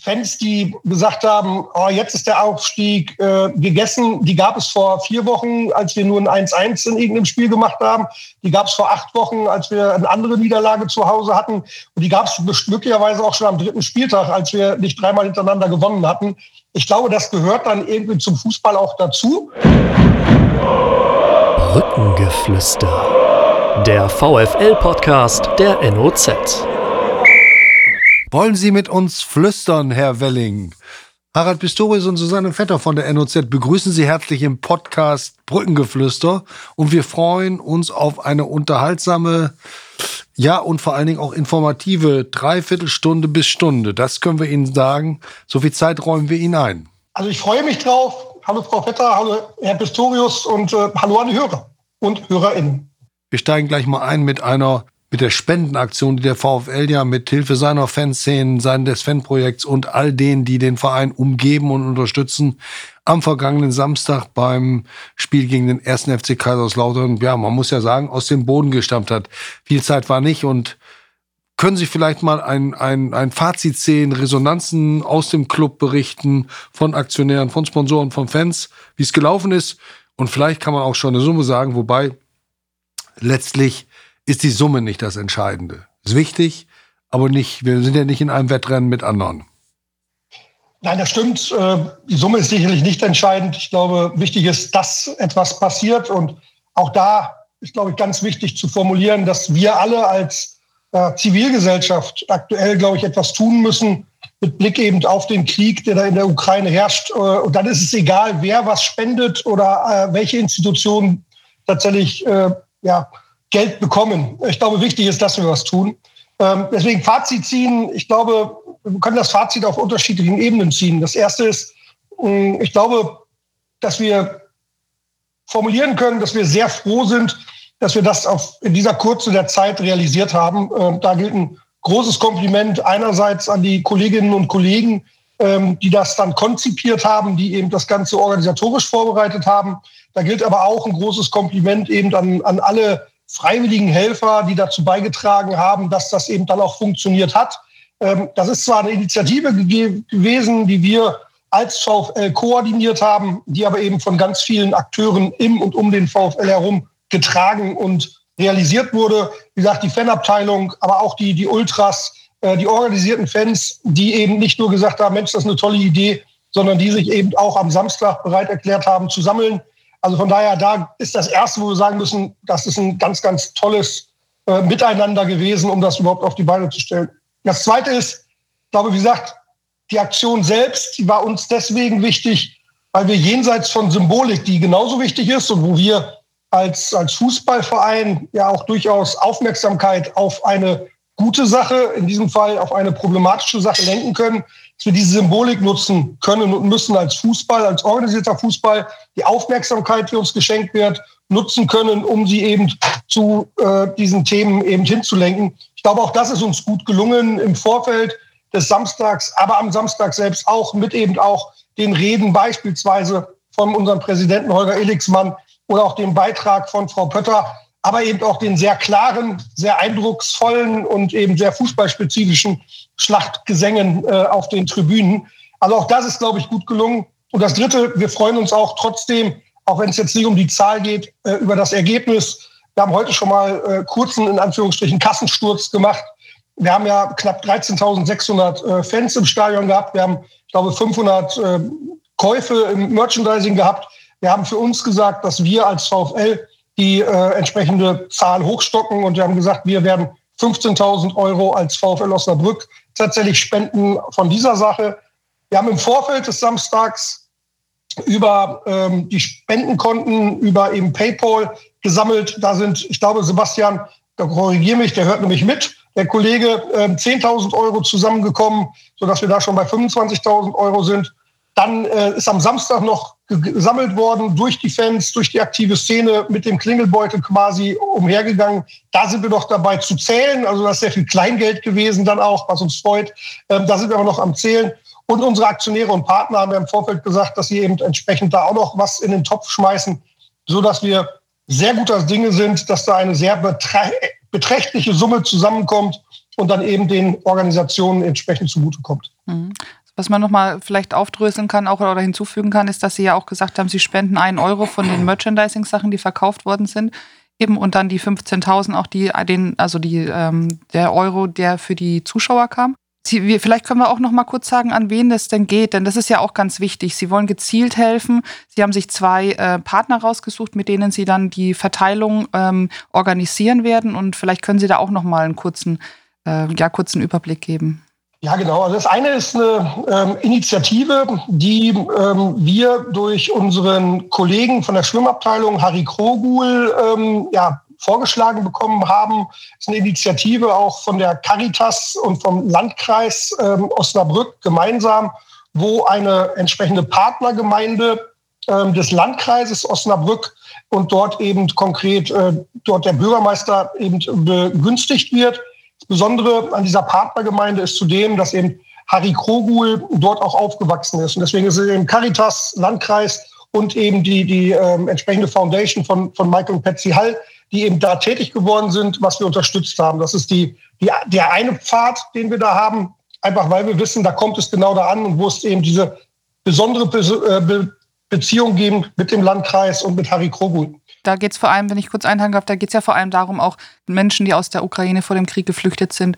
Fans, die gesagt haben, oh, jetzt ist der Aufstieg äh, gegessen, die gab es vor vier Wochen, als wir nur ein 1-1 in irgendeinem Spiel gemacht haben. Die gab es vor acht Wochen, als wir eine andere Niederlage zu Hause hatten. Und die gab es glücklicherweise auch schon am dritten Spieltag, als wir nicht dreimal hintereinander gewonnen hatten. Ich glaube, das gehört dann irgendwie zum Fußball auch dazu. Rückengeflüster. Der VFL-Podcast der NOZ. Wollen Sie mit uns flüstern, Herr Welling? Harald Pistorius und Susanne Vetter von der NOZ begrüßen Sie herzlich im Podcast Brückengeflüster und wir freuen uns auf eine unterhaltsame, ja und vor allen Dingen auch informative Dreiviertelstunde bis Stunde. Das können wir Ihnen sagen. So viel Zeit räumen wir Ihnen ein. Also ich freue mich drauf. Hallo Frau Vetter, hallo Herr Pistorius und äh, hallo an die Hörer und HörerInnen. Wir steigen gleich mal ein mit einer mit der Spendenaktion, die der VfL ja mit Hilfe seiner Fanszenen, seines Fanprojekts und all denen, die den Verein umgeben und unterstützen, am vergangenen Samstag beim Spiel gegen den ersten FC Kaiserslautern, ja, man muss ja sagen, aus dem Boden gestammt hat. Viel Zeit war nicht und können Sie vielleicht mal ein, ein, ein Fazit sehen, Resonanzen aus dem Club berichten, von Aktionären, von Sponsoren, von Fans, wie es gelaufen ist? Und vielleicht kann man auch schon eine Summe sagen, wobei letztlich ist die Summe nicht das Entscheidende. Ist wichtig, aber nicht, wir sind ja nicht in einem Wettrennen mit anderen. Nein, das stimmt. Äh, die Summe ist sicherlich nicht entscheidend. Ich glaube, wichtig ist, dass etwas passiert. Und auch da ist, glaube ich, ganz wichtig zu formulieren, dass wir alle als äh, Zivilgesellschaft aktuell, glaube ich, etwas tun müssen mit Blick eben auf den Krieg, der da in der Ukraine herrscht. Äh, und dann ist es egal, wer was spendet oder welche Institutionen tatsächlich ja, Geld bekommen. Ich glaube, wichtig ist, dass wir was tun. Ähm, deswegen Fazit ziehen. Ich glaube, wir können das Fazit auf unterschiedlichen Ebenen ziehen. Das erste ist, mm, ich glaube, dass wir formulieren können, dass wir sehr froh sind, dass wir das auf, in dieser Kurze der Zeit realisiert haben. Ähm, da gilt ein großes Kompliment einerseits an die Kolleginnen und Kollegen, ähm, die das dann konzipiert haben, die eben das Ganze organisatorisch vorbereitet haben. Da gilt aber auch ein großes Kompliment eben an, an alle freiwilligen Helfer, die dazu beigetragen haben, dass das eben dann auch funktioniert hat. Ähm, das ist zwar eine Initiative gewesen, die wir als VfL koordiniert haben, die aber eben von ganz vielen Akteuren im und um den VfL herum getragen und realisiert wurde. Wie gesagt, die Fanabteilung, aber auch die, die Ultras, äh, die organisierten Fans, die eben nicht nur gesagt haben, Mensch, das ist eine tolle Idee, sondern die sich eben auch am Samstag bereit erklärt haben zu sammeln. Also von daher, da ist das Erste, wo wir sagen müssen, das ist ein ganz, ganz tolles äh, Miteinander gewesen, um das überhaupt auf die Beine zu stellen. Das Zweite ist, ich glaube, wie gesagt, die Aktion selbst, die war uns deswegen wichtig, weil wir jenseits von Symbolik, die genauso wichtig ist und wo wir als, als Fußballverein ja auch durchaus Aufmerksamkeit auf eine gute Sache, in diesem Fall auf eine problematische Sache lenken können, dass wir diese Symbolik nutzen können und müssen als Fußball, als organisierter Fußball, die Aufmerksamkeit, die uns geschenkt wird, nutzen können, um sie eben zu äh, diesen Themen eben hinzulenken. Ich glaube, auch das ist uns gut gelungen im Vorfeld des Samstags, aber am Samstag selbst auch mit eben auch den Reden beispielsweise von unserem Präsidenten Holger Elixmann oder auch dem Beitrag von Frau Pötter, aber eben auch den sehr klaren, sehr eindrucksvollen und eben sehr fußballspezifischen Schlachtgesängen äh, auf den Tribünen. Also auch das ist, glaube ich, gut gelungen. Und das Dritte, wir freuen uns auch trotzdem, auch wenn es jetzt nicht um die Zahl geht, äh, über das Ergebnis. Wir haben heute schon mal äh, kurzen, in Anführungsstrichen, Kassensturz gemacht. Wir haben ja knapp 13.600 äh, Fans im Stadion gehabt. Wir haben, ich glaube, 500 äh, Käufe im Merchandising gehabt. Wir haben für uns gesagt, dass wir als VfL die äh, entsprechende Zahl hochstocken und wir haben gesagt, wir werden 15.000 Euro als VfL Osnabrück tatsächlich spenden von dieser Sache. Wir haben im Vorfeld des Samstags über ähm, die Spendenkonten, über eben PayPal gesammelt. Da sind, ich glaube, Sebastian, da korrigiere mich, der hört nämlich mit, der Kollege, äh, 10.000 Euro zusammengekommen, sodass wir da schon bei 25.000 Euro sind. Dann äh, ist am Samstag noch gesammelt worden durch die Fans, durch die aktive Szene mit dem Klingelbeutel quasi umhergegangen. Da sind wir noch dabei zu zählen. Also das ist sehr viel Kleingeld gewesen dann auch, was uns freut. Ähm, da sind wir aber noch am Zählen. Und unsere Aktionäre und Partner haben ja im Vorfeld gesagt, dass sie eben entsprechend da auch noch was in den Topf schmeißen, so dass wir sehr guter Dinge sind, dass da eine sehr beträchtliche Summe zusammenkommt und dann eben den Organisationen entsprechend zugutekommt. Was man nochmal vielleicht aufdröseln kann auch oder hinzufügen kann, ist, dass Sie ja auch gesagt haben, Sie spenden einen Euro von den Merchandising-Sachen, die verkauft worden sind. Eben und dann die 15.000 auch die, den, also die, ähm, der Euro, der für die Zuschauer kam. Sie, wir, vielleicht können wir auch noch mal kurz sagen, an wen das denn geht, denn das ist ja auch ganz wichtig. Sie wollen gezielt helfen. Sie haben sich zwei äh, Partner rausgesucht, mit denen Sie dann die Verteilung ähm, organisieren werden. Und vielleicht können Sie da auch noch mal einen kurzen, äh, ja, kurzen Überblick geben. Ja, genau. Also das eine ist eine ähm, Initiative, die ähm, wir durch unseren Kollegen von der Schwimmabteilung Harry Krogul ähm, ja, vorgeschlagen bekommen haben. Das ist eine Initiative auch von der Caritas und vom Landkreis ähm, Osnabrück gemeinsam, wo eine entsprechende Partnergemeinde ähm, des Landkreises Osnabrück und dort eben konkret äh, dort der Bürgermeister eben begünstigt wird das Besondere an dieser Partnergemeinde ist zudem, dass eben Harry Krogul dort auch aufgewachsen ist. Und deswegen ist es eben Caritas, Landkreis und eben die, die ähm, entsprechende Foundation von, von Michael und Patsy Hall, die eben da tätig geworden sind, was wir unterstützt haben. Das ist die, die, der eine Pfad, den wir da haben, einfach weil wir wissen, da kommt es genau da an und wo es eben diese besondere Be Beziehung geben mit dem Landkreis und mit Harry Krogul. Da geht es vor allem, wenn ich kurz einhaken darf, da geht es ja vor allem darum, auch Menschen, die aus der Ukraine vor dem Krieg geflüchtet sind,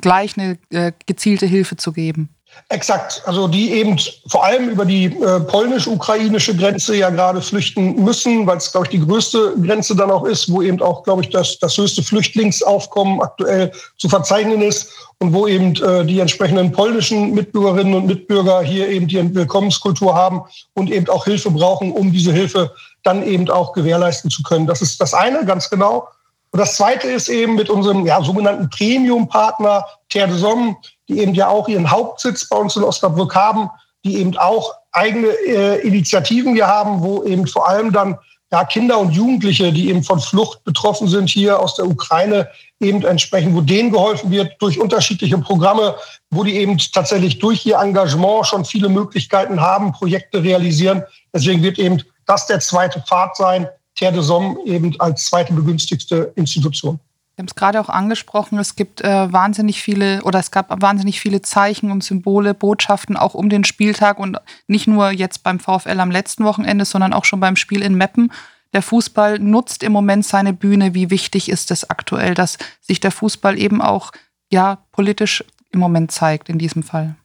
gleich eine äh, gezielte Hilfe zu geben. Exakt, also die eben vor allem über die äh, polnisch-ukrainische Grenze ja gerade flüchten müssen, weil es, glaube ich, die größte Grenze dann auch ist, wo eben auch, glaube ich, das, das höchste Flüchtlingsaufkommen aktuell zu verzeichnen ist und wo eben äh, die entsprechenden polnischen Mitbürgerinnen und Mitbürger hier eben die Willkommenskultur haben und eben auch Hilfe brauchen, um diese Hilfe dann eben auch gewährleisten zu können. Das ist das eine, ganz genau. Und das zweite ist eben mit unserem ja, sogenannten Premium-Partner Terre de Somme, die eben ja auch ihren Hauptsitz bei uns in Osnabrück haben, die eben auch eigene äh, Initiativen hier haben, wo eben vor allem dann ja, Kinder und Jugendliche, die eben von Flucht betroffen sind hier aus der Ukraine, eben entsprechend, wo denen geholfen wird durch unterschiedliche Programme, wo die eben tatsächlich durch ihr Engagement schon viele Möglichkeiten haben, Projekte realisieren. Deswegen wird eben das der zweite Pfad sein, Terre de Somme eben als zweite begünstigste Institution. Haben es gerade auch angesprochen, es gibt äh, wahnsinnig viele oder es gab wahnsinnig viele Zeichen und Symbole, Botschaften auch um den Spieltag und nicht nur jetzt beim VfL am letzten Wochenende, sondern auch schon beim Spiel in Meppen. Der Fußball nutzt im Moment seine Bühne. Wie wichtig ist es aktuell, dass sich der Fußball eben auch ja politisch im Moment zeigt in diesem Fall?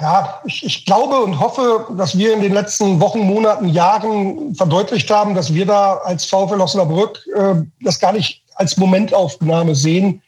Ja, ich, ich glaube und hoffe, dass wir in den letzten Wochen, Monaten, Jahren verdeutlicht haben, dass wir da als VfL Osnabrück äh, das gar nicht als Momentaufnahme sehen,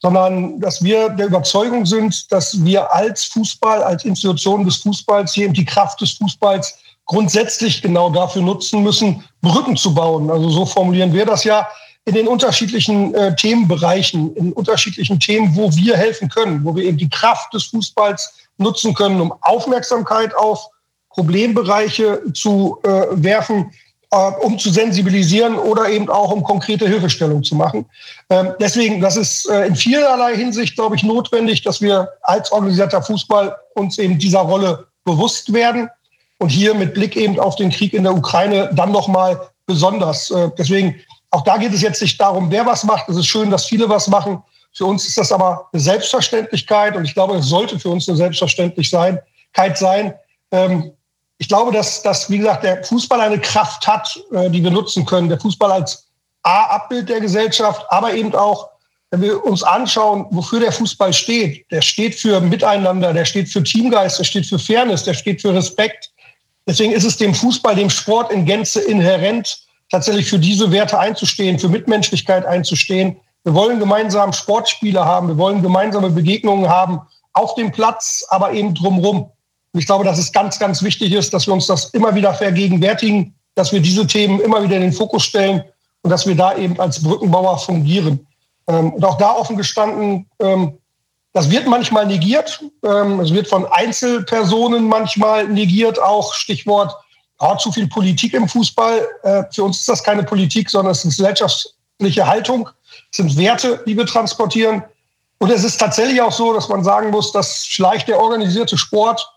sondern dass wir der Überzeugung sind, dass wir als Fußball, als Institution des Fußballs hier eben die Kraft des Fußballs grundsätzlich genau dafür nutzen müssen, Brücken zu bauen. Also so formulieren wir das ja in den unterschiedlichen äh, Themenbereichen, in unterschiedlichen Themen, wo wir helfen können, wo wir eben die Kraft des Fußballs nutzen können, um Aufmerksamkeit auf Problembereiche zu äh, werfen, um zu sensibilisieren oder eben auch um konkrete Hilfestellung zu machen. Ähm, deswegen, das ist äh, in vielerlei Hinsicht, glaube ich, notwendig, dass wir als organisierter Fußball uns eben dieser Rolle bewusst werden und hier mit Blick eben auf den Krieg in der Ukraine dann nochmal besonders. Äh, deswegen, auch da geht es jetzt nicht darum, wer was macht. Es ist schön, dass viele was machen. Für uns ist das aber eine Selbstverständlichkeit und ich glaube, es sollte für uns eine Selbstverständlichkeit sein. Ich glaube, dass, dass, wie gesagt, der Fußball eine Kraft hat, äh, die wir nutzen können. Der Fußball als A-Abbild der Gesellschaft, aber eben auch, wenn wir uns anschauen, wofür der Fußball steht. Der steht für Miteinander, der steht für Teamgeist, der steht für Fairness, der steht für Respekt. Deswegen ist es dem Fußball, dem Sport in Gänze inhärent, tatsächlich für diese Werte einzustehen, für Mitmenschlichkeit einzustehen, wir wollen gemeinsam Sportspiele haben, wir wollen gemeinsame Begegnungen haben auf dem Platz, aber eben drumherum. Und ich glaube, dass es ganz, ganz wichtig ist, dass wir uns das immer wieder vergegenwärtigen, dass wir diese Themen immer wieder in den Fokus stellen und dass wir da eben als Brückenbauer fungieren. Ähm, und auch da offen gestanden, ähm, das wird manchmal negiert. Ähm, es wird von Einzelpersonen manchmal negiert, auch Stichwort ja, zu viel Politik im Fußball. Äh, für uns ist das keine Politik, sondern es ist gesellschaftliche Haltung sind Werte, die wir transportieren. Und es ist tatsächlich auch so, dass man sagen muss, dass vielleicht der organisierte Sport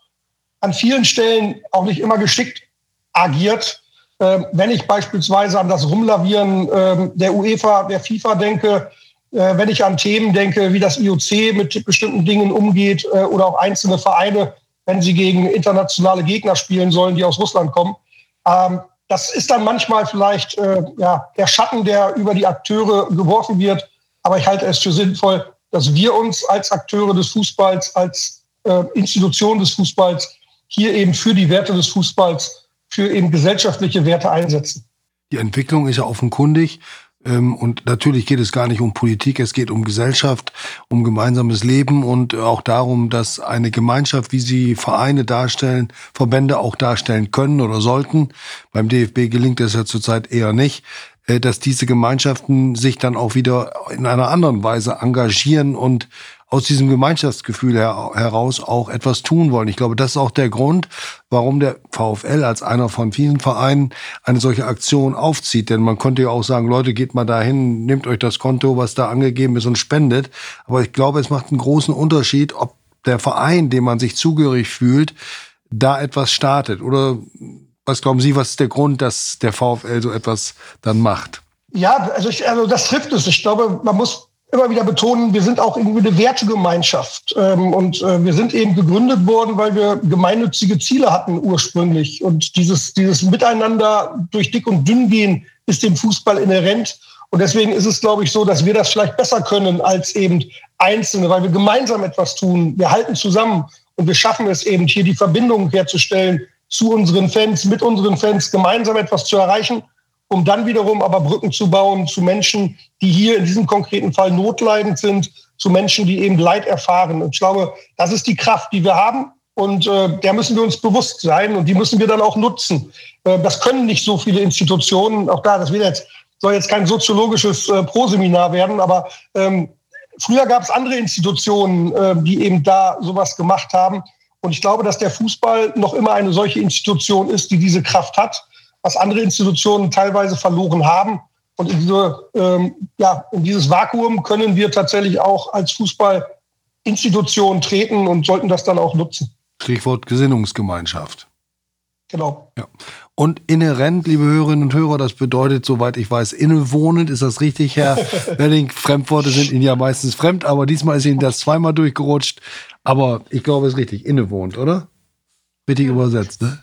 an vielen Stellen auch nicht immer geschickt agiert. Ähm, wenn ich beispielsweise an das Rumlavieren ähm, der UEFA, der FIFA denke, äh, wenn ich an Themen denke, wie das IOC mit bestimmten Dingen umgeht äh, oder auch einzelne Vereine, wenn sie gegen internationale Gegner spielen sollen, die aus Russland kommen. Ähm, das ist dann manchmal vielleicht äh, ja, der Schatten, der über die Akteure geworfen wird. Aber ich halte es für sinnvoll, dass wir uns als Akteure des Fußballs, als äh, Institution des Fußballs hier eben für die Werte des Fußballs, für eben gesellschaftliche Werte einsetzen. Die Entwicklung ist ja offenkundig. Ähm, und natürlich geht es gar nicht um Politik, es geht um Gesellschaft, um gemeinsames Leben und auch darum, dass eine Gemeinschaft, wie sie Vereine darstellen, Verbände auch darstellen können oder sollten. Beim DFB gelingt es ja zurzeit eher nicht, äh, dass diese Gemeinschaften sich dann auch wieder in einer anderen Weise engagieren und aus diesem Gemeinschaftsgefühl her heraus auch etwas tun wollen. Ich glaube, das ist auch der Grund, warum der VfL als einer von vielen Vereinen eine solche Aktion aufzieht. Denn man könnte ja auch sagen, Leute, geht mal dahin, nehmt euch das Konto, was da angegeben ist und spendet. Aber ich glaube, es macht einen großen Unterschied, ob der Verein, dem man sich zugehörig fühlt, da etwas startet. Oder was glauben Sie, was ist der Grund, dass der VfL so etwas dann macht? Ja, also, ich, also das trifft es. Ich glaube, man muss immer wieder betonen, wir sind auch irgendwie eine Wertegemeinschaft. Ähm, und äh, wir sind eben gegründet worden, weil wir gemeinnützige Ziele hatten ursprünglich. Und dieses, dieses Miteinander durch dick und dünn gehen ist dem Fußball inhärent. Und deswegen ist es, glaube ich, so, dass wir das vielleicht besser können als eben Einzelne, weil wir gemeinsam etwas tun. Wir halten zusammen und wir schaffen es eben, hier die Verbindung herzustellen zu unseren Fans, mit unseren Fans, gemeinsam etwas zu erreichen um dann wiederum aber Brücken zu bauen zu Menschen, die hier in diesem konkreten Fall notleidend sind, zu Menschen, die eben Leid erfahren. Und ich glaube, das ist die Kraft, die wir haben. Und äh, der müssen wir uns bewusst sein und die müssen wir dann auch nutzen. Äh, das können nicht so viele Institutionen. Auch da, das will jetzt, soll jetzt kein soziologisches äh, Proseminar werden, aber ähm, früher gab es andere Institutionen, äh, die eben da sowas gemacht haben. Und ich glaube, dass der Fußball noch immer eine solche Institution ist, die diese Kraft hat was andere Institutionen teilweise verloren haben. Und in, diese, ähm, ja, in dieses Vakuum können wir tatsächlich auch als Fußballinstitution treten und sollten das dann auch nutzen. Stichwort Gesinnungsgemeinschaft. Genau. Ja. Und inhärent, liebe Hörerinnen und Hörer, das bedeutet, soweit ich weiß, innewohnend. Ist das richtig, Herr Wedding? Fremdworte sind Ihnen ja meistens fremd, aber diesmal ist Ihnen das zweimal durchgerutscht. Aber ich glaube, es ist richtig. Innewohnt, oder? Richtig übersetzt, ne?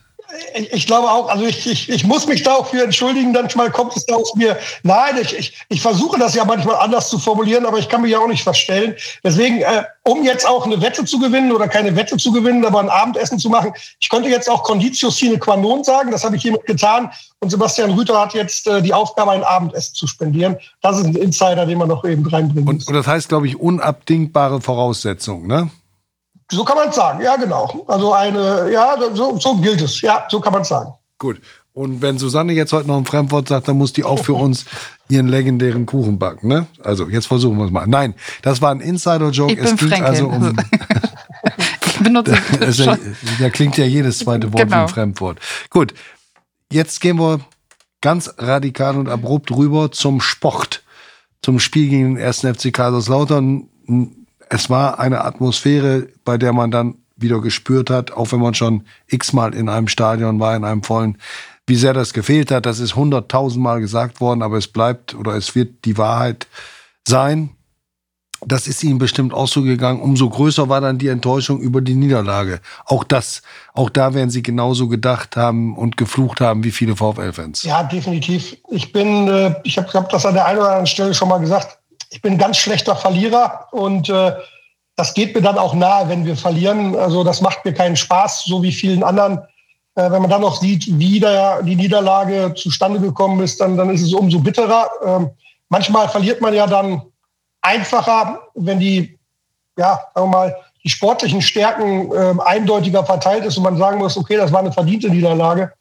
Ich, ich, glaube auch, also ich, ich, ich muss mich da auch für entschuldigen, manchmal kommt es da aus mir. Nein, ich, ich, ich versuche das ja manchmal anders zu formulieren, aber ich kann mich ja auch nicht verstellen. Deswegen, äh, um jetzt auch eine Wette zu gewinnen oder keine Wette zu gewinnen, aber ein Abendessen zu machen, ich könnte jetzt auch Conditio sine qua non sagen, das habe ich hiermit getan. Und Sebastian Rüther hat jetzt äh, die Aufgabe, ein Abendessen zu spendieren. Das ist ein Insider, den man noch eben reinbringen muss. Und, und das heißt, glaube ich, unabdingbare Voraussetzung, ne? So kann man es sagen, ja, genau. Also eine, ja, so, so gilt es. Ja, so kann man es sagen. Gut. Und wenn Susanne jetzt heute noch ein Fremdwort sagt, dann muss die auch für uns ihren legendären Kuchen backen, ne? Also, jetzt versuchen wir es mal. Nein, das war ein Insider-Joke. Es ging also um. ich benutze das. Ja, da klingt ja jedes zweite Wort genau. wie ein Fremdwort. Gut. Jetzt gehen wir ganz radikal und abrupt rüber zum Sport. Zum Spiel gegen den ersten FC Kaiserslautern es war eine Atmosphäre, bei der man dann wieder gespürt hat, auch wenn man schon x-mal in einem Stadion war, in einem vollen, wie sehr das gefehlt hat. Das ist hunderttausendmal gesagt worden, aber es bleibt oder es wird die Wahrheit sein. Das ist ihnen bestimmt auch so gegangen. Umso größer war dann die Enttäuschung über die Niederlage. Auch das, auch da werden sie genauso gedacht haben und geflucht haben wie viele VfL-Fans. Ja, definitiv. Ich bin, äh, ich habe hab das an der einen oder anderen Stelle schon mal gesagt ich bin ein ganz schlechter Verlierer und äh, das geht mir dann auch nahe, wenn wir verlieren. Also das macht mir keinen Spaß, so wie vielen anderen. Äh, wenn man dann noch sieht, wie da die Niederlage zustande gekommen ist, dann, dann ist es umso bitterer. Ähm, manchmal verliert man ja dann einfacher, wenn die, ja, sagen wir mal, die sportlichen Stärken äh, eindeutiger verteilt ist und man sagen muss, okay, das war eine verdiente Niederlage.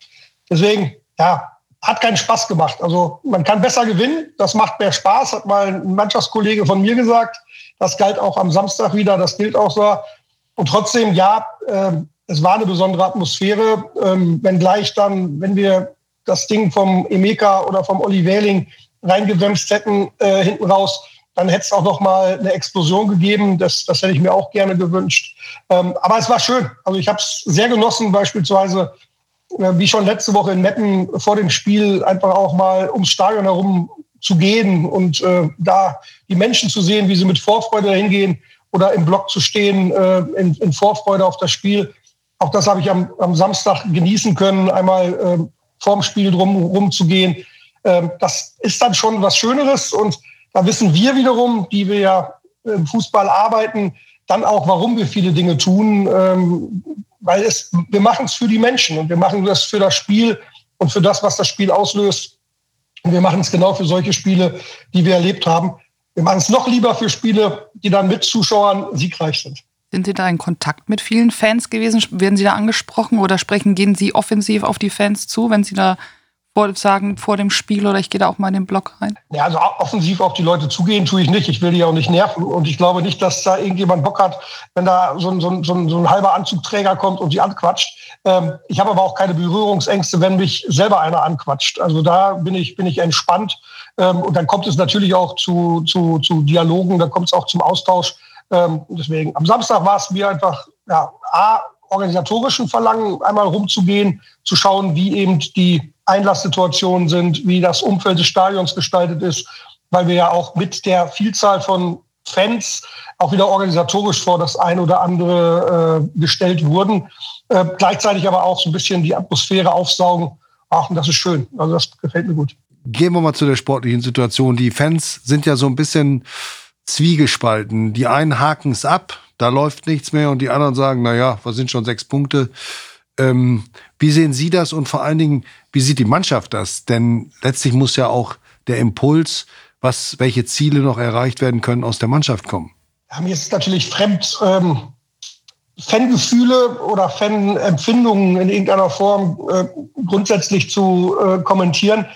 Deswegen, ja, hat keinen Spaß gemacht. Also man kann besser gewinnen, das macht mehr Spaß, hat mal ein Mannschaftskollege von mir gesagt. Das galt auch am Samstag wieder, das gilt auch so. Und trotzdem, ja, äh, es war eine besondere Atmosphäre, ähm, wenngleich dann, wenn wir das Ding vom Emeka oder vom Olli Wähling reingewämst hätten äh, hinten raus, dann hätte es auch noch mal eine Explosion gegeben. Das, das hätte ich mir auch gerne gewünscht. Ähm, aber es war schön. Also ich habe es sehr genossen, beispielsweise wie schon letzte Woche in Metten vor dem Spiel einfach auch mal ums Stadion herum zu gehen und äh, da die Menschen zu sehen, wie sie mit Vorfreude dahin gehen oder im Block zu stehen äh, in, in, Vorfreude auf das Spiel. auch das habe ich am, am Samstag genießen können, einmal äh, vorm Spiel drum rumzugehen. Ähm, das ist dann schon was Schöneres und da wissen wir wiederum, die wir ja im Fußball arbeiten, dann auch, warum wir viele Dinge tun, ähm, weil es, wir machen es für die Menschen und wir machen das für das Spiel und für das, was das Spiel auslöst. Und wir machen es genau für solche Spiele, die wir erlebt haben. Wir machen es noch lieber für Spiele, die dann mit Zuschauern siegreich sind. Sind Sie da in Kontakt mit vielen Fans gewesen? Werden Sie da angesprochen oder sprechen, gehen Sie offensiv auf die Fans zu, wenn Sie da sagen, vor dem Spiel oder ich gehe da auch mal in den Block rein? Ja, also offensiv auf die Leute zugehen tue ich nicht. Ich will die auch nicht nerven. Und ich glaube nicht, dass da irgendjemand Bock hat, wenn da so ein, so ein, so ein, so ein halber Anzugträger kommt und die anquatscht. Ähm, ich habe aber auch keine Berührungsängste, wenn mich selber einer anquatscht. Also da bin ich, bin ich entspannt. Ähm, und dann kommt es natürlich auch zu, zu, zu Dialogen, dann kommt es auch zum Austausch. Ähm, deswegen, am Samstag war es mir einfach, ja, A, organisatorischen Verlangen, einmal rumzugehen, zu schauen, wie eben die Einlasssituationen sind, wie das Umfeld des Stadions gestaltet ist, weil wir ja auch mit der Vielzahl von Fans auch wieder organisatorisch vor das ein oder andere äh, gestellt wurden. Äh, gleichzeitig aber auch so ein bisschen die Atmosphäre aufsaugen. Ach, und das ist schön. Also das gefällt mir gut. Gehen wir mal zu der sportlichen Situation. Die Fans sind ja so ein bisschen zwiegespalten. Die einen haken es ab, da läuft nichts mehr und die anderen sagen, na ja, was sind schon sechs Punkte? Ähm, wie sehen Sie das und vor allen Dingen, wie sieht die Mannschaft das? Denn letztlich muss ja auch der Impuls, was, welche Ziele noch erreicht werden können, aus der Mannschaft kommen. Ja, mir ist natürlich fremd, ähm, Fangefühle oder Fanempfindungen in irgendeiner Form äh, grundsätzlich zu äh, kommentieren.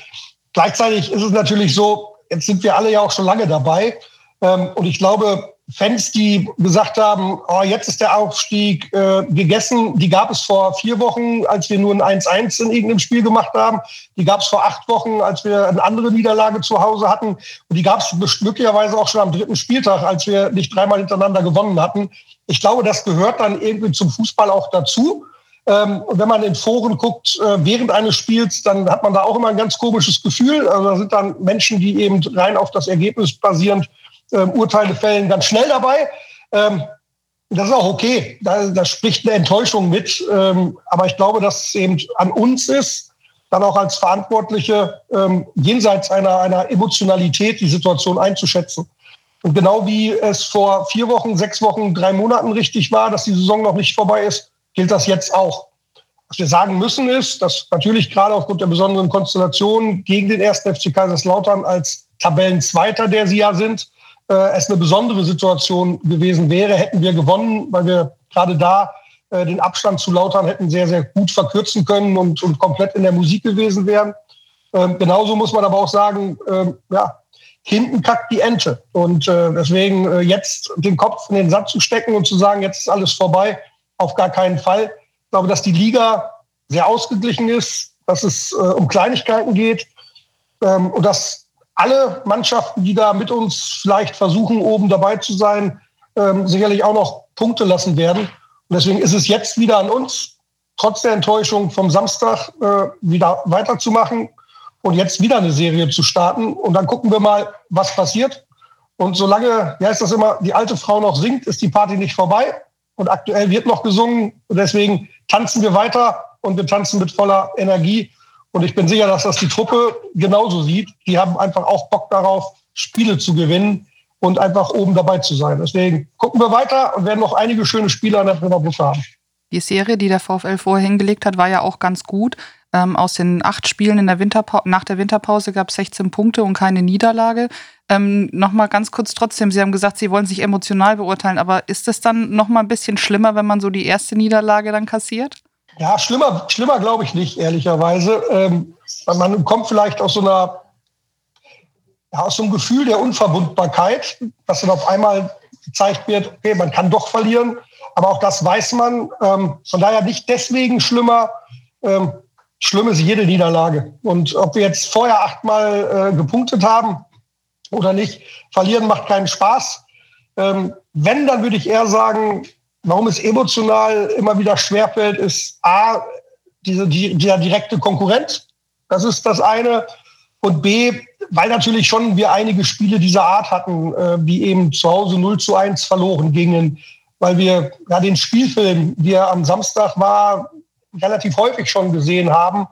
Gleichzeitig ist es natürlich so, jetzt sind wir alle ja auch schon lange dabei. Ähm, und ich glaube, Fans, die gesagt haben, oh, jetzt ist der Aufstieg äh, gegessen, die gab es vor vier Wochen, als wir nur ein 1-1 in irgendeinem Spiel gemacht haben. Die gab es vor acht Wochen, als wir eine andere Niederlage zu Hause hatten. Und die gab es möglicherweise auch schon am dritten Spieltag, als wir nicht dreimal hintereinander gewonnen hatten. Ich glaube, das gehört dann irgendwie zum Fußball auch dazu. Ähm, und wenn man in Foren guckt, äh, während eines Spiels, dann hat man da auch immer ein ganz komisches Gefühl. Also da sind dann Menschen, die eben rein auf das Ergebnis basierend ähm, Urteile fällen, ganz schnell dabei. Ähm, das ist auch okay. Da, da spricht eine Enttäuschung mit. Ähm, aber ich glaube, dass es eben an uns ist, dann auch als Verantwortliche ähm, jenseits einer, einer Emotionalität die Situation einzuschätzen. Und genau wie es vor vier Wochen, sechs Wochen, drei Monaten richtig war, dass die Saison noch nicht vorbei ist, gilt das jetzt auch. Was wir sagen müssen ist, dass natürlich gerade aufgrund der besonderen Konstellation gegen den ersten FC Kaiserslautern als Tabellenzweiter, der sie ja sind, äh, es eine besondere Situation gewesen wäre, hätten wir gewonnen, weil wir gerade da äh, den Abstand zu Lautern hätten sehr, sehr gut verkürzen können und, und komplett in der Musik gewesen wären. Ähm, genauso muss man aber auch sagen, ähm, ja, hinten kackt die Ente. Und äh, deswegen äh, jetzt den Kopf in den Sand zu stecken und zu sagen, jetzt ist alles vorbei, auf gar keinen Fall. Ich glaube, dass die Liga sehr ausgeglichen ist, dass es äh, um Kleinigkeiten geht ähm, und dass alle Mannschaften, die da mit uns vielleicht versuchen, oben dabei zu sein, ähm, sicherlich auch noch Punkte lassen werden. Und deswegen ist es jetzt wieder an uns, trotz der Enttäuschung vom Samstag äh, wieder weiterzumachen und jetzt wieder eine Serie zu starten. Und dann gucken wir mal, was passiert. Und solange, wie heißt das immer, die alte Frau noch singt, ist die Party nicht vorbei. Und aktuell wird noch gesungen. Und deswegen tanzen wir weiter und wir tanzen mit voller Energie. Und ich bin sicher, dass das die Truppe genauso sieht. Die haben einfach auch Bock darauf, Spiele zu gewinnen und einfach oben dabei zu sein. Deswegen gucken wir weiter und werden noch einige schöne Spiele an der Brennerbusse haben. Die Serie, die der VfL vorher hingelegt hat, war ja auch ganz gut. Ähm, aus den acht Spielen in der nach der Winterpause gab es 16 Punkte und keine Niederlage. Ähm, Nochmal ganz kurz trotzdem, Sie haben gesagt, Sie wollen sich emotional beurteilen, aber ist es dann nochmal ein bisschen schlimmer, wenn man so die erste Niederlage dann kassiert? Ja, schlimmer, schlimmer glaube ich nicht, ehrlicherweise. Ähm, man kommt vielleicht aus so einer, ja, aus so einem Gefühl der Unverwundbarkeit, dass dann auf einmal gezeigt wird, okay, man kann doch verlieren. Aber auch das weiß man. Ähm, von daher nicht deswegen schlimmer. Ähm, schlimm ist jede Niederlage. Und ob wir jetzt vorher achtmal äh, gepunktet haben oder nicht, verlieren macht keinen Spaß. Ähm, wenn, dann würde ich eher sagen, Warum es emotional immer wieder schwerfällt, ist A, diese, die, dieser direkte Konkurrent. Das ist das eine. Und B, weil natürlich schon wir einige Spiele dieser Art hatten, äh, die eben zu Hause 0 zu 1 verloren gingen, weil wir ja den Spielfilm, der am Samstag war, relativ häufig schon gesehen haben.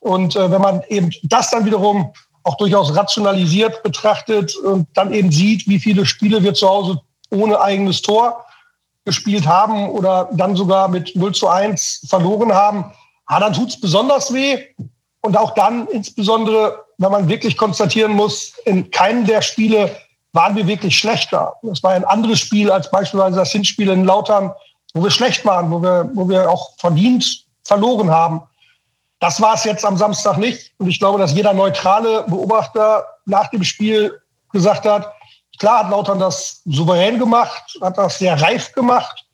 Und äh, wenn man eben das dann wiederum auch durchaus rationalisiert betrachtet und dann eben sieht, wie viele Spiele wir zu Hause ohne eigenes Tor gespielt haben oder dann sogar mit 0 zu 1 verloren haben, ah, dann tut es besonders weh. Und auch dann insbesondere, wenn man wirklich konstatieren muss, in keinem der Spiele waren wir wirklich schlechter. Das war ein anderes Spiel als beispielsweise das Hinspiel in Lautern, wo wir schlecht waren, wo wir, wo wir auch verdient verloren haben. Das war es jetzt am Samstag nicht. Und ich glaube, dass jeder neutrale Beobachter nach dem Spiel gesagt hat, klar hat Lautern das souverän gemacht, hat das sehr reif gemacht.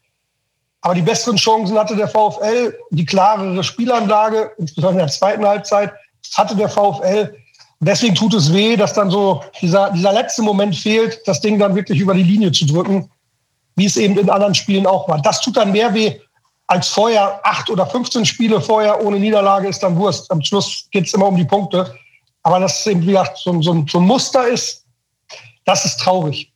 Aber die besseren Chancen hatte der VfL, die klarere Spielanlage, insbesondere in der zweiten Halbzeit, hatte der VfL. deswegen tut es weh, dass dann so dieser, dieser letzte Moment fehlt, das Ding dann wirklich über die Linie zu drücken, wie es eben in anderen Spielen auch war. Das tut dann mehr weh, als vorher acht oder 15 Spiele vorher ohne Niederlage ist dann Wurst. Am Schluss geht es immer um die Punkte. Aber dass es eben, wie gesagt, so, so, so ein Muster ist, das ist traurig.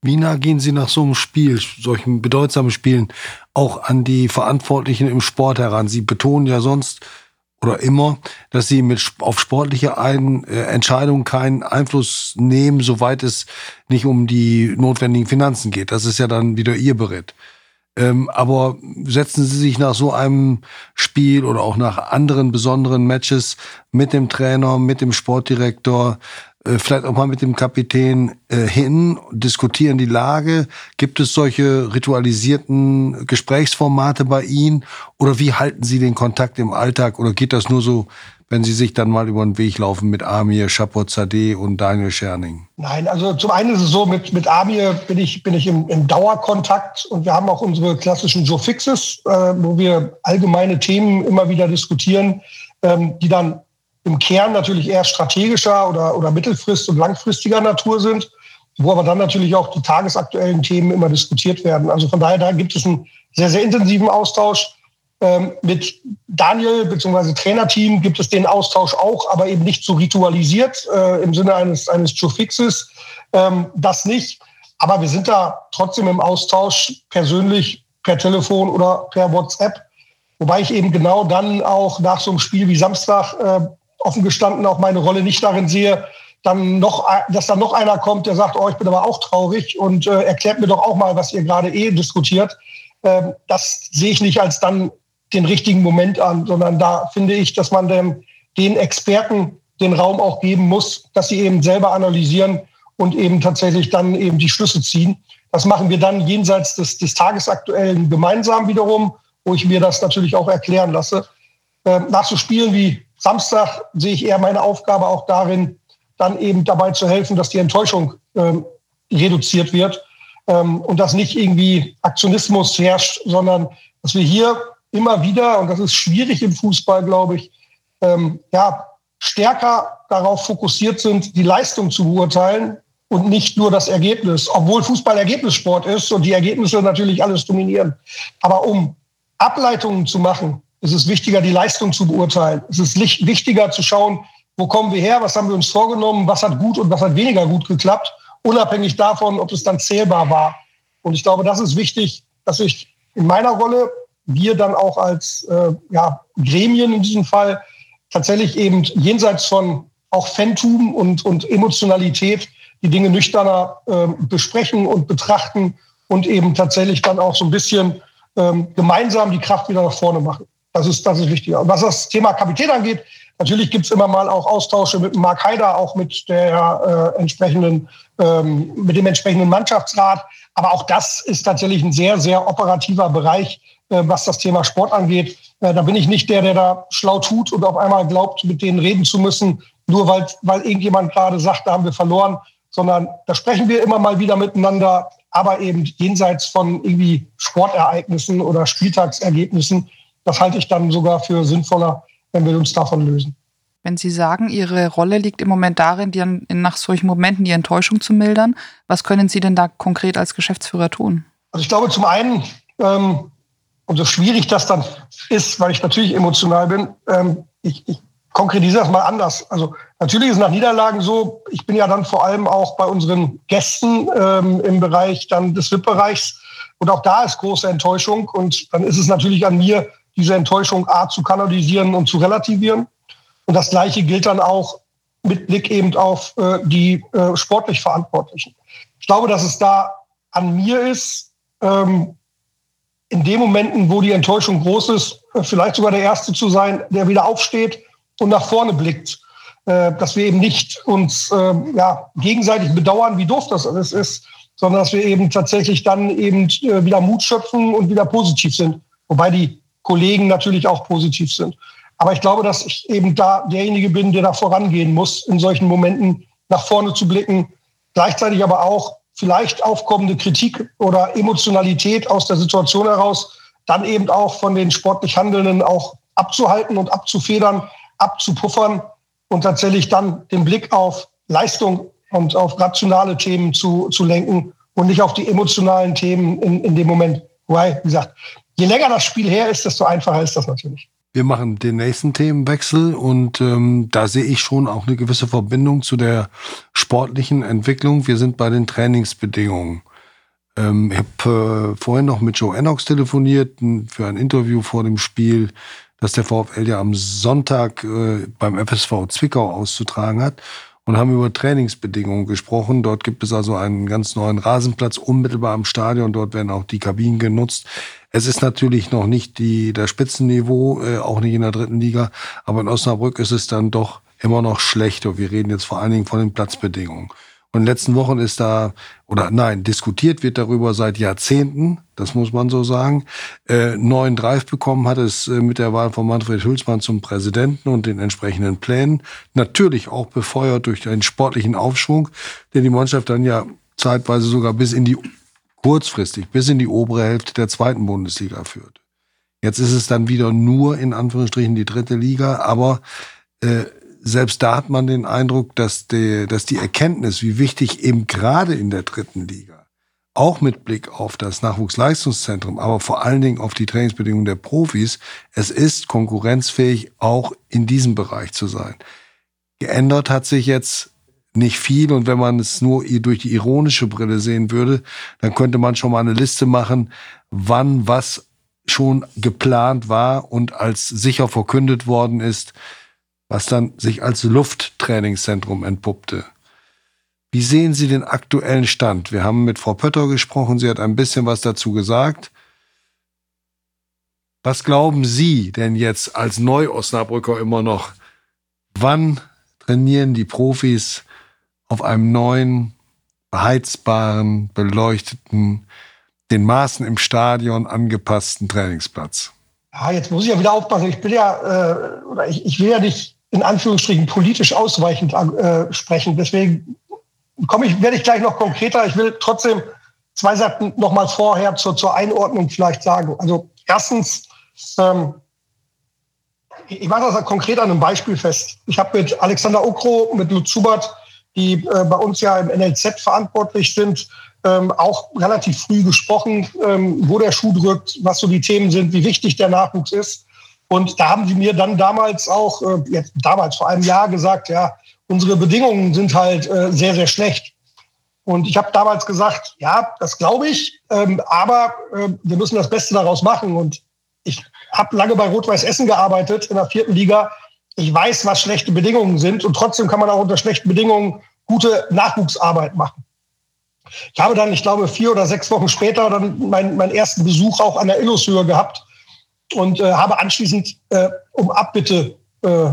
Wie nah gehen Sie nach so einem Spiel, solchen bedeutsamen Spielen, auch an die Verantwortlichen im Sport heran? Sie betonen ja sonst oder immer, dass Sie mit auf sportliche Ein äh, Entscheidungen keinen Einfluss nehmen, soweit es nicht um die notwendigen Finanzen geht. Das ist ja dann wieder Ihr Beritt. Ähm, aber setzen Sie sich nach so einem Spiel oder auch nach anderen besonderen Matches mit dem Trainer, mit dem Sportdirektor, vielleicht auch mal mit dem Kapitän äh, hin, diskutieren die Lage. Gibt es solche ritualisierten Gesprächsformate bei Ihnen? Oder wie halten Sie den Kontakt im Alltag? Oder geht das nur so wenn Sie sich dann mal über den Weg laufen mit Amir Chapozadeh und Daniel Scherning? Nein, also zum einen ist es so, mit, mit Amir bin ich, bin ich im, im Dauerkontakt und wir haben auch unsere klassischen Joe Fixes, äh, wo wir allgemeine Themen immer wieder diskutieren, ähm, die dann im Kern natürlich eher strategischer oder, oder mittelfrist- und langfristiger Natur sind, wo aber dann natürlich auch die tagesaktuellen Themen immer diskutiert werden. Also von daher, da gibt es einen sehr, sehr intensiven Austausch. Ähm, mit Daniel bzw. Trainerteam gibt es den Austausch auch, aber eben nicht so ritualisiert äh, im Sinne eines, eines Joe Fixes. Ähm, das nicht. Aber wir sind da trotzdem im Austausch persönlich per Telefon oder per WhatsApp. Wobei ich eben genau dann auch nach so einem Spiel wie Samstag äh, offen gestanden auch meine Rolle nicht darin sehe, dann noch, dass dann noch einer kommt, der sagt, oh, ich bin aber auch traurig und äh, erklärt mir doch auch mal, was ihr gerade eh diskutiert. Ähm, das sehe ich nicht als dann den richtigen Moment an, sondern da finde ich, dass man dem, den Experten den Raum auch geben muss, dass sie eben selber analysieren und eben tatsächlich dann eben die Schlüsse ziehen. Das machen wir dann jenseits des, des Tagesaktuellen gemeinsam wiederum, wo ich mir das natürlich auch erklären lasse. Ähm, nach so Spielen wie Samstag sehe ich eher meine Aufgabe auch darin, dann eben dabei zu helfen, dass die Enttäuschung ähm, reduziert wird ähm, und dass nicht irgendwie Aktionismus herrscht, sondern dass wir hier immer wieder, und das ist schwierig im Fußball, glaube ich, ähm, ja, stärker darauf fokussiert sind, die Leistung zu beurteilen und nicht nur das Ergebnis, obwohl Fußball Ergebnissport ist und die Ergebnisse natürlich alles dominieren. Aber um Ableitungen zu machen, ist es wichtiger, die Leistung zu beurteilen. Es ist wichtiger zu schauen, wo kommen wir her, was haben wir uns vorgenommen, was hat gut und was hat weniger gut geklappt, unabhängig davon, ob es dann zählbar war. Und ich glaube, das ist wichtig, dass ich in meiner Rolle wir dann auch als äh, ja, Gremien in diesem Fall tatsächlich eben jenseits von auch Fantum und, und Emotionalität die Dinge nüchterner äh, besprechen und betrachten und eben tatsächlich dann auch so ein bisschen ähm, gemeinsam die Kraft wieder nach vorne machen. Das ist, das ist wichtig. Und was das Thema Kapitän angeht, natürlich gibt es immer mal auch Austausche mit Mark Haider, auch mit der äh, entsprechenden, ähm, mit dem entsprechenden Mannschaftsrat. Aber auch das ist tatsächlich ein sehr, sehr operativer Bereich, äh, was das Thema Sport angeht. Äh, da bin ich nicht der, der da schlau tut und auf einmal glaubt, mit denen reden zu müssen, nur weil, weil irgendjemand gerade sagt, da haben wir verloren, sondern da sprechen wir immer mal wieder miteinander, aber eben jenseits von irgendwie Sportereignissen oder Spieltagsergebnissen. Das halte ich dann sogar für sinnvoller, wenn wir uns davon lösen. Wenn Sie sagen, Ihre Rolle liegt im Moment darin, die, nach solchen Momenten die Enttäuschung zu mildern, was können Sie denn da konkret als Geschäftsführer tun? Also ich glaube zum einen ähm, und so schwierig das dann ist, weil ich natürlich emotional bin, ähm, ich, ich konkretisiere das mal anders. Also natürlich ist es nach Niederlagen so, ich bin ja dann vor allem auch bei unseren Gästen ähm, im Bereich dann des VIP-Bereichs Und auch da ist große Enttäuschung. Und dann ist es natürlich an mir, diese Enttäuschung A zu kanalisieren und zu relativieren. Und das Gleiche gilt dann auch mit Blick eben auf äh, die äh, sportlich Verantwortlichen. Ich glaube, dass es da an mir ist, ähm, in den Momenten, wo die Enttäuschung groß ist, äh, vielleicht sogar der Erste zu sein, der wieder aufsteht und nach vorne blickt. Äh, dass wir eben nicht uns äh, ja, gegenseitig bedauern, wie doof das alles ist, sondern dass wir eben tatsächlich dann eben äh, wieder Mut schöpfen und wieder positiv sind. Wobei die Kollegen natürlich auch positiv sind. Aber ich glaube, dass ich eben da derjenige bin, der da vorangehen muss, in solchen Momenten nach vorne zu blicken, gleichzeitig aber auch vielleicht aufkommende Kritik oder Emotionalität aus der Situation heraus dann eben auch von den sportlich Handelnden auch abzuhalten und abzufedern, abzupuffern und tatsächlich dann den Blick auf Leistung und auf rationale Themen zu, zu lenken und nicht auf die emotionalen Themen in, in dem Moment. Weil, wie gesagt, je länger das Spiel her ist, desto einfacher ist das natürlich. Wir machen den nächsten Themenwechsel und ähm, da sehe ich schon auch eine gewisse Verbindung zu der sportlichen Entwicklung. Wir sind bei den Trainingsbedingungen. Ähm, ich habe äh, vorhin noch mit Joe Ennox telefoniert für ein Interview vor dem Spiel, das der VfL ja am Sonntag äh, beim FSV Zwickau auszutragen hat und haben über Trainingsbedingungen gesprochen. Dort gibt es also einen ganz neuen Rasenplatz unmittelbar am Stadion. Dort werden auch die Kabinen genutzt. Es ist natürlich noch nicht die, das Spitzenniveau, äh, auch nicht in der dritten Liga, aber in Osnabrück ist es dann doch immer noch schlechter. Wir reden jetzt vor allen Dingen von den Platzbedingungen. Und in den letzten Wochen ist da, oder nein, diskutiert wird darüber seit Jahrzehnten, das muss man so sagen. Äh, neuen Drive bekommen hat es äh, mit der Wahl von Manfred Hülsmann zum Präsidenten und den entsprechenden Plänen. Natürlich auch befeuert durch einen sportlichen Aufschwung, den die Mannschaft dann ja zeitweise sogar bis in die kurzfristig bis in die obere Hälfte der zweiten Bundesliga führt. Jetzt ist es dann wieder nur in Anführungsstrichen die dritte Liga, aber äh, selbst da hat man den Eindruck, dass die, dass die Erkenntnis, wie wichtig eben gerade in der dritten Liga, auch mit Blick auf das Nachwuchsleistungszentrum, aber vor allen Dingen auf die Trainingsbedingungen der Profis, es ist konkurrenzfähig, auch in diesem Bereich zu sein. Geändert hat sich jetzt nicht viel. Und wenn man es nur durch die ironische Brille sehen würde, dann könnte man schon mal eine Liste machen, wann was schon geplant war und als sicher verkündet worden ist, was dann sich als Lufttrainingszentrum entpuppte. Wie sehen Sie den aktuellen Stand? Wir haben mit Frau Pötter gesprochen, sie hat ein bisschen was dazu gesagt. Was glauben Sie denn jetzt als Neu-Osnabrücker immer noch? Wann trainieren die Profis auf einem neuen, beheizbaren, beleuchteten, den Maßen im Stadion angepassten Trainingsplatz. Ja, jetzt muss ich ja wieder aufpassen. Ich bin ja, äh, oder ich, ich will ja nicht in Anführungsstrichen politisch ausweichend äh, sprechen. Deswegen komme ich, werde ich gleich noch konkreter. Ich will trotzdem zwei Sachen noch mal vorher zur, zur Einordnung vielleicht sagen. Also erstens, ähm, ich mache das konkret an einem Beispiel fest. Ich habe mit Alexander Okro, mit Lutz Schubert die äh, bei uns ja im NLZ verantwortlich sind, ähm, auch relativ früh gesprochen, ähm, wo der Schuh drückt, was so die Themen sind, wie wichtig der Nachwuchs ist. Und da haben sie mir dann damals auch, äh, jetzt damals vor einem Jahr gesagt, ja, unsere Bedingungen sind halt äh, sehr, sehr schlecht. Und ich habe damals gesagt, ja, das glaube ich, ähm, aber äh, wir müssen das Beste daraus machen. Und ich habe lange bei Rot-Weiß Essen gearbeitet in der vierten Liga ich weiß, was schlechte Bedingungen sind und trotzdem kann man auch unter schlechten Bedingungen gute Nachwuchsarbeit machen. Ich habe dann, ich glaube, vier oder sechs Wochen später dann meinen, meinen ersten Besuch auch an der Illushöhe gehabt und äh, habe anschließend äh, um Abbitte äh,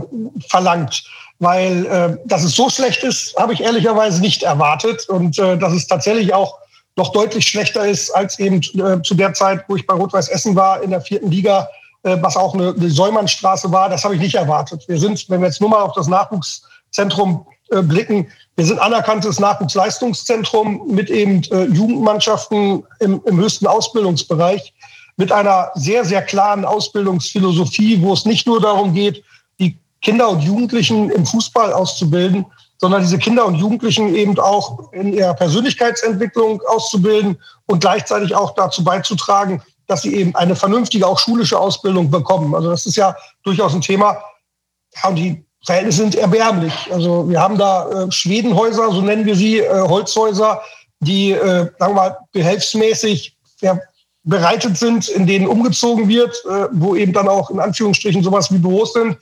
verlangt, weil äh, dass es so schlecht ist, habe ich ehrlicherweise nicht erwartet und äh, dass es tatsächlich auch noch deutlich schlechter ist als eben äh, zu der Zeit, wo ich bei Rot-Weiß Essen war in der vierten Liga, äh, was auch eine, eine Säumannstraße war. Das habe ich nicht erwartet. Wir sind, wenn wir jetzt nur mal auf das Nachwuchszentrum äh, blicken, wir sind anerkanntes Nachwuchsleistungszentrum mit eben äh, Jugendmannschaften im, im höchsten Ausbildungsbereich, mit einer sehr, sehr klaren Ausbildungsphilosophie, wo es nicht nur darum geht, die Kinder und Jugendlichen im Fußball auszubilden, sondern diese Kinder und Jugendlichen eben auch in ihrer Persönlichkeitsentwicklung auszubilden und gleichzeitig auch dazu beizutragen, dass sie eben eine vernünftige, auch schulische Ausbildung bekommen. Also das ist ja durchaus ein Thema. Ja, und die Verhältnisse sind erbärmlich. Also wir haben da äh, Schwedenhäuser, so nennen wir sie, äh, Holzhäuser, die, äh, sagen wir mal, behelfsmäßig, ja, bereitet sind, in denen umgezogen wird, äh, wo eben dann auch in Anführungsstrichen sowas wie Büros sind,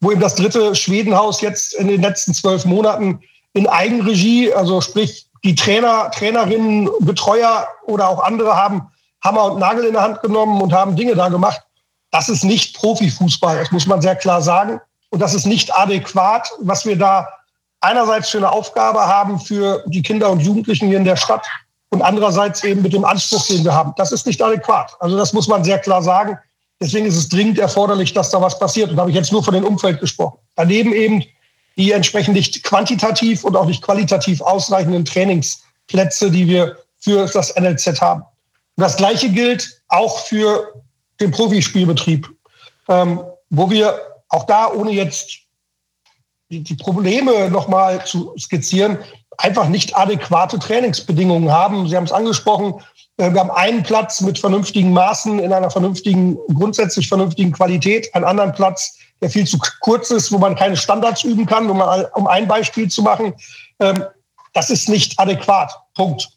wo eben das dritte Schwedenhaus jetzt in den letzten zwölf Monaten in Eigenregie, also sprich die Trainer, Trainerinnen, Betreuer oder auch andere haben Hammer und Nagel in der Hand genommen und haben Dinge da gemacht. Das ist nicht Profifußball, das muss man sehr klar sagen. Und das ist nicht adäquat, was wir da einerseits für eine Aufgabe haben für die Kinder und Jugendlichen hier in der Stadt und andererseits eben mit dem Anspruch, den wir haben. Das ist nicht adäquat. Also das muss man sehr klar sagen. Deswegen ist es dringend erforderlich, dass da was passiert. Und da habe ich jetzt nur von dem Umfeld gesprochen. Daneben eben die entsprechend nicht quantitativ und auch nicht qualitativ ausreichenden Trainingsplätze, die wir für das NLZ haben. Und das Gleiche gilt auch für den Profispielbetrieb, ähm, wo wir auch da, ohne jetzt die, die Probleme nochmal zu skizzieren, einfach nicht adäquate Trainingsbedingungen haben. Sie haben es angesprochen, äh, wir haben einen Platz mit vernünftigen Maßen in einer vernünftigen, grundsätzlich vernünftigen Qualität, einen anderen Platz, der viel zu kurz ist, wo man keine Standards üben kann, um, um ein Beispiel zu machen. Ähm, das ist nicht adäquat. Punkt.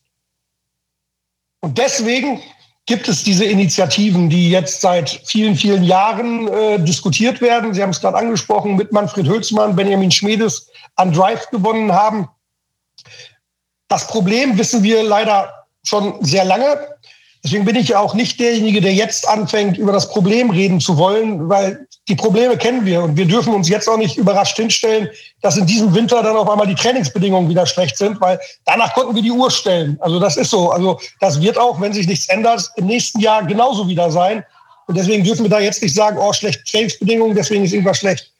Und deswegen gibt es diese Initiativen, die jetzt seit vielen, vielen Jahren äh, diskutiert werden. Sie haben es gerade angesprochen, mit Manfred Hülsmann, Benjamin Schmedes an Drive gewonnen haben. Das Problem wissen wir leider schon sehr lange. Deswegen bin ich ja auch nicht derjenige, der jetzt anfängt, über das Problem reden zu wollen, weil die Probleme kennen wir und wir dürfen uns jetzt auch nicht überrascht hinstellen, dass in diesem Winter dann auf einmal die Trainingsbedingungen wieder schlecht sind, weil danach konnten wir die Uhr stellen. Also das ist so. Also das wird auch, wenn sich nichts ändert, im nächsten Jahr genauso wieder sein. Und deswegen dürfen wir da jetzt nicht sagen, oh, schlechte Trainingsbedingungen, deswegen ist irgendwas schlecht.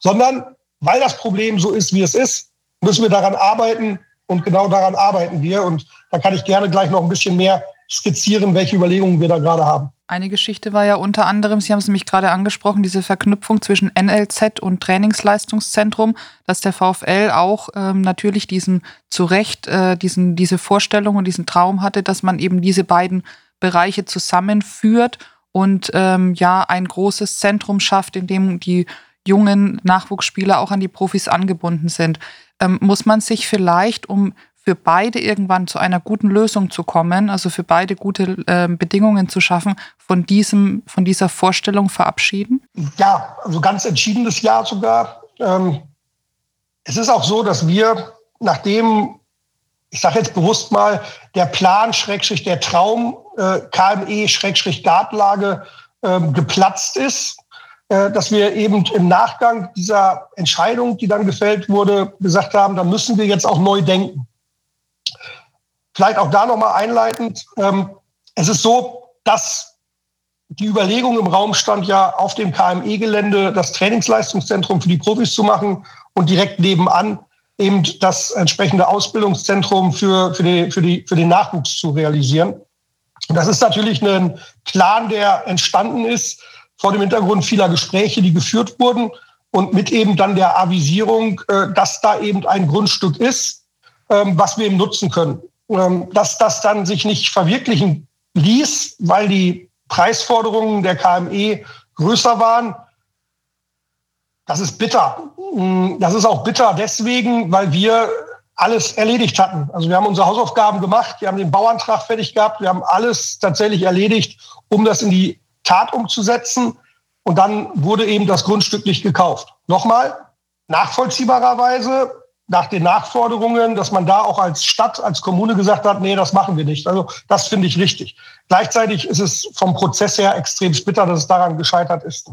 Sondern weil das Problem so ist, wie es ist, müssen wir daran arbeiten und genau daran arbeiten wir. Und da kann ich gerne gleich noch ein bisschen mehr skizzieren, welche Überlegungen wir da gerade haben. Eine Geschichte war ja unter anderem, Sie haben es nämlich gerade angesprochen, diese Verknüpfung zwischen NLZ und Trainingsleistungszentrum, dass der VfL auch ähm, natürlich diesen zu Recht äh, diesen, diese Vorstellung und diesen Traum hatte, dass man eben diese beiden Bereiche zusammenführt und ähm, ja ein großes Zentrum schafft, in dem die jungen Nachwuchsspieler auch an die Profis angebunden sind. Ähm, muss man sich vielleicht, um für beide irgendwann zu einer guten Lösung zu kommen, also für beide gute äh, Bedingungen zu schaffen, von, diesem, von dieser Vorstellung verabschieden? Ja, also ganz entschiedenes Ja sogar. Ähm, es ist auch so, dass wir, nachdem, ich sage jetzt bewusst mal, der Plan, Schrägstrich, der Traum, äh, KME, Schrägstrich, Gartlage äh, geplatzt ist, dass wir eben im Nachgang dieser Entscheidung, die dann gefällt wurde, gesagt haben, da müssen wir jetzt auch neu denken. Vielleicht auch da nochmal einleitend. Ähm, es ist so, dass die Überlegung im Raum stand, ja auf dem KME-Gelände das Trainingsleistungszentrum für die Profis zu machen und direkt nebenan eben das entsprechende Ausbildungszentrum für, für, die, für, die, für den Nachwuchs zu realisieren. Das ist natürlich ein Plan, der entstanden ist vor dem Hintergrund vieler Gespräche, die geführt wurden und mit eben dann der Avisierung, äh, dass da eben ein Grundstück ist, ähm, was wir eben nutzen können. Ähm, dass das dann sich nicht verwirklichen ließ, weil die Preisforderungen der KME größer waren. Das ist bitter. Mm, das ist auch bitter deswegen, weil wir alles erledigt hatten. Also wir haben unsere Hausaufgaben gemacht, wir haben den Bauantrag fertig gehabt, wir haben alles tatsächlich erledigt, um das in die Tat umzusetzen. Und dann wurde eben das Grundstück nicht gekauft. Nochmal, nachvollziehbarerweise nach den Nachforderungen, dass man da auch als Stadt, als Kommune gesagt hat, nee, das machen wir nicht. Also das finde ich richtig. Gleichzeitig ist es vom Prozess her extrem bitter, dass es daran gescheitert ist.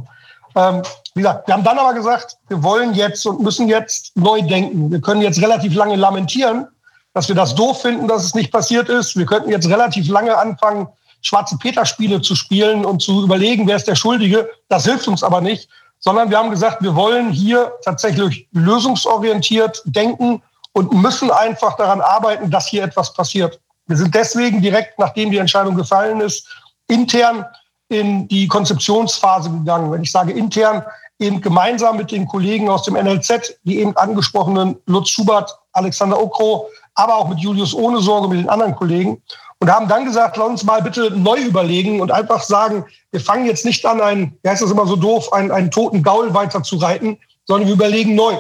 Ähm, wie gesagt, wir haben dann aber gesagt, wir wollen jetzt und müssen jetzt neu denken. Wir können jetzt relativ lange lamentieren, dass wir das doof finden, dass es nicht passiert ist. Wir könnten jetzt relativ lange anfangen, schwarze Peter-Spiele zu spielen und zu überlegen, wer ist der Schuldige. Das hilft uns aber nicht, sondern wir haben gesagt, wir wollen hier tatsächlich lösungsorientiert denken und müssen einfach daran arbeiten, dass hier etwas passiert. Wir sind deswegen direkt, nachdem die Entscheidung gefallen ist, intern in die Konzeptionsphase gegangen. Wenn ich sage intern, eben gemeinsam mit den Kollegen aus dem NLZ, die eben angesprochenen Lutz Schubert, Alexander Okro, aber auch mit Julius Ohne Sorge, mit den anderen Kollegen und haben dann gesagt, lass uns mal bitte neu überlegen und einfach sagen, wir fangen jetzt nicht an, einen, wie heißt das immer so doof, einen, einen toten Gaul weiter zu reiten, sondern wir überlegen neu.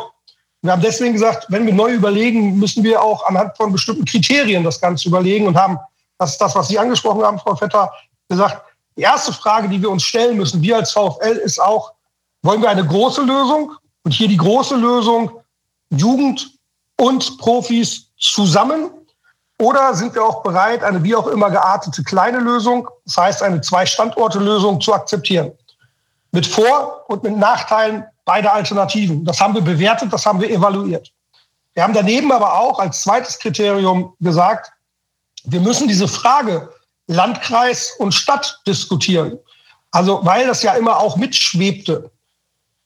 Wir haben deswegen gesagt, wenn wir neu überlegen, müssen wir auch anhand von bestimmten Kriterien das Ganze überlegen und haben, das ist das, was Sie angesprochen haben, Frau Vetter, gesagt, die erste Frage, die wir uns stellen müssen, wir als VfL, ist auch, wollen wir eine große Lösung? Und hier die große Lösung, Jugend und Profis zusammen. Oder sind wir auch bereit, eine wie auch immer geartete kleine Lösung, das heißt eine Zwei-Standorte-Lösung zu akzeptieren? Mit Vor- und mit Nachteilen beider Alternativen. Das haben wir bewertet, das haben wir evaluiert. Wir haben daneben aber auch als zweites Kriterium gesagt, wir müssen diese Frage Landkreis und Stadt diskutieren. Also weil das ja immer auch mitschwebte.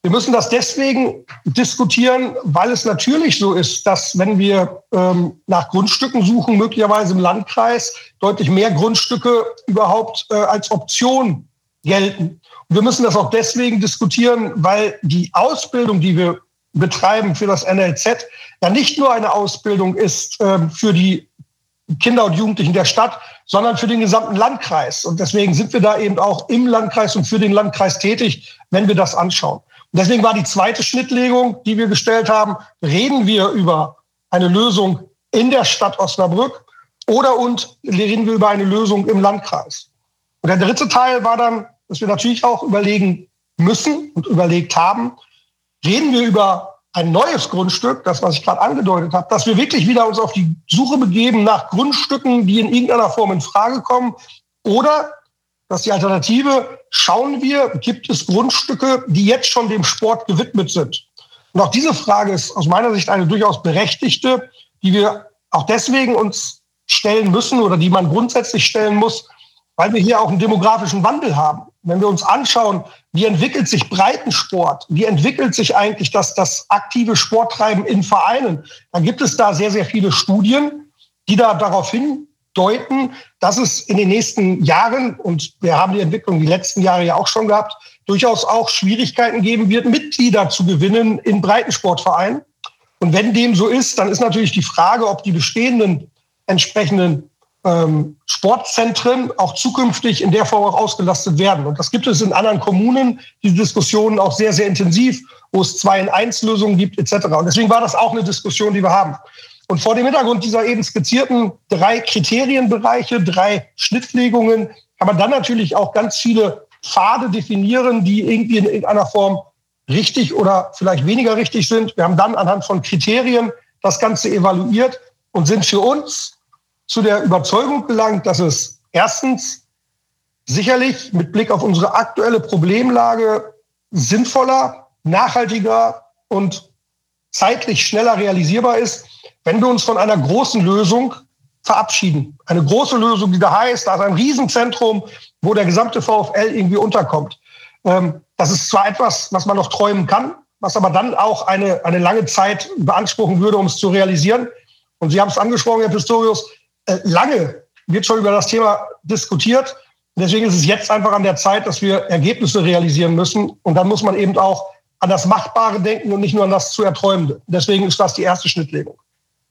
Wir müssen das deswegen diskutieren, weil es natürlich so ist, dass wenn wir ähm, nach Grundstücken suchen, möglicherweise im Landkreis deutlich mehr Grundstücke überhaupt äh, als Option gelten. Und wir müssen das auch deswegen diskutieren, weil die Ausbildung, die wir betreiben für das NLZ, ja nicht nur eine Ausbildung ist äh, für die Kinder und Jugendlichen der Stadt, sondern für den gesamten Landkreis. Und deswegen sind wir da eben auch im Landkreis und für den Landkreis tätig, wenn wir das anschauen. Und deswegen war die zweite Schnittlegung, die wir gestellt haben, reden wir über eine Lösung in der Stadt Osnabrück oder und reden wir über eine Lösung im Landkreis. Und der dritte Teil war dann, dass wir natürlich auch überlegen müssen und überlegt haben, reden wir über ein neues Grundstück, das, was ich gerade angedeutet habe, dass wir wirklich wieder uns auf die Suche begeben nach Grundstücken, die in irgendeiner Form in Frage kommen oder dass die Alternative, schauen wir, gibt es Grundstücke, die jetzt schon dem Sport gewidmet sind? Und auch diese Frage ist aus meiner Sicht eine durchaus berechtigte, die wir auch deswegen uns stellen müssen oder die man grundsätzlich stellen muss, weil wir hier auch einen demografischen Wandel haben. Wenn wir uns anschauen, wie entwickelt sich Breitensport, wie entwickelt sich eigentlich das, das aktive Sporttreiben in Vereinen, dann gibt es da sehr, sehr viele Studien, die da darauf hin deuten, dass es in den nächsten Jahren, und wir haben die Entwicklung die letzten Jahre ja auch schon gehabt, durchaus auch Schwierigkeiten geben wird, Mitglieder zu gewinnen in Breitensportvereinen. Und wenn dem so ist, dann ist natürlich die Frage, ob die bestehenden entsprechenden ähm, Sportzentren auch zukünftig in der Form auch ausgelastet werden. Und das gibt es in anderen Kommunen, diese Diskussionen auch sehr, sehr intensiv, wo es zwei in eins Lösungen gibt, etc. Und deswegen war das auch eine Diskussion, die wir haben. Und vor dem Hintergrund dieser eben skizzierten drei Kriterienbereiche, drei Schnittlegungen, kann man dann natürlich auch ganz viele Pfade definieren, die irgendwie in irgendeiner Form richtig oder vielleicht weniger richtig sind. Wir haben dann anhand von Kriterien das Ganze evaluiert und sind für uns zu der Überzeugung gelangt, dass es erstens sicherlich mit Blick auf unsere aktuelle Problemlage sinnvoller, nachhaltiger und zeitlich schneller realisierbar ist, wenn wir uns von einer großen Lösung verabschieden. Eine große Lösung, die da heißt, da ist ein Riesenzentrum, wo der gesamte VfL irgendwie unterkommt. Ähm, das ist zwar etwas, was man noch träumen kann, was aber dann auch eine, eine lange Zeit beanspruchen würde, um es zu realisieren. Und Sie haben es angesprochen, Herr Pistorius, äh, lange wird schon über das Thema diskutiert. Deswegen ist es jetzt einfach an der Zeit, dass wir Ergebnisse realisieren müssen. Und dann muss man eben auch an das Machbare denken und nicht nur an das zu Erträumende. Deswegen ist das die erste Schnittlegung.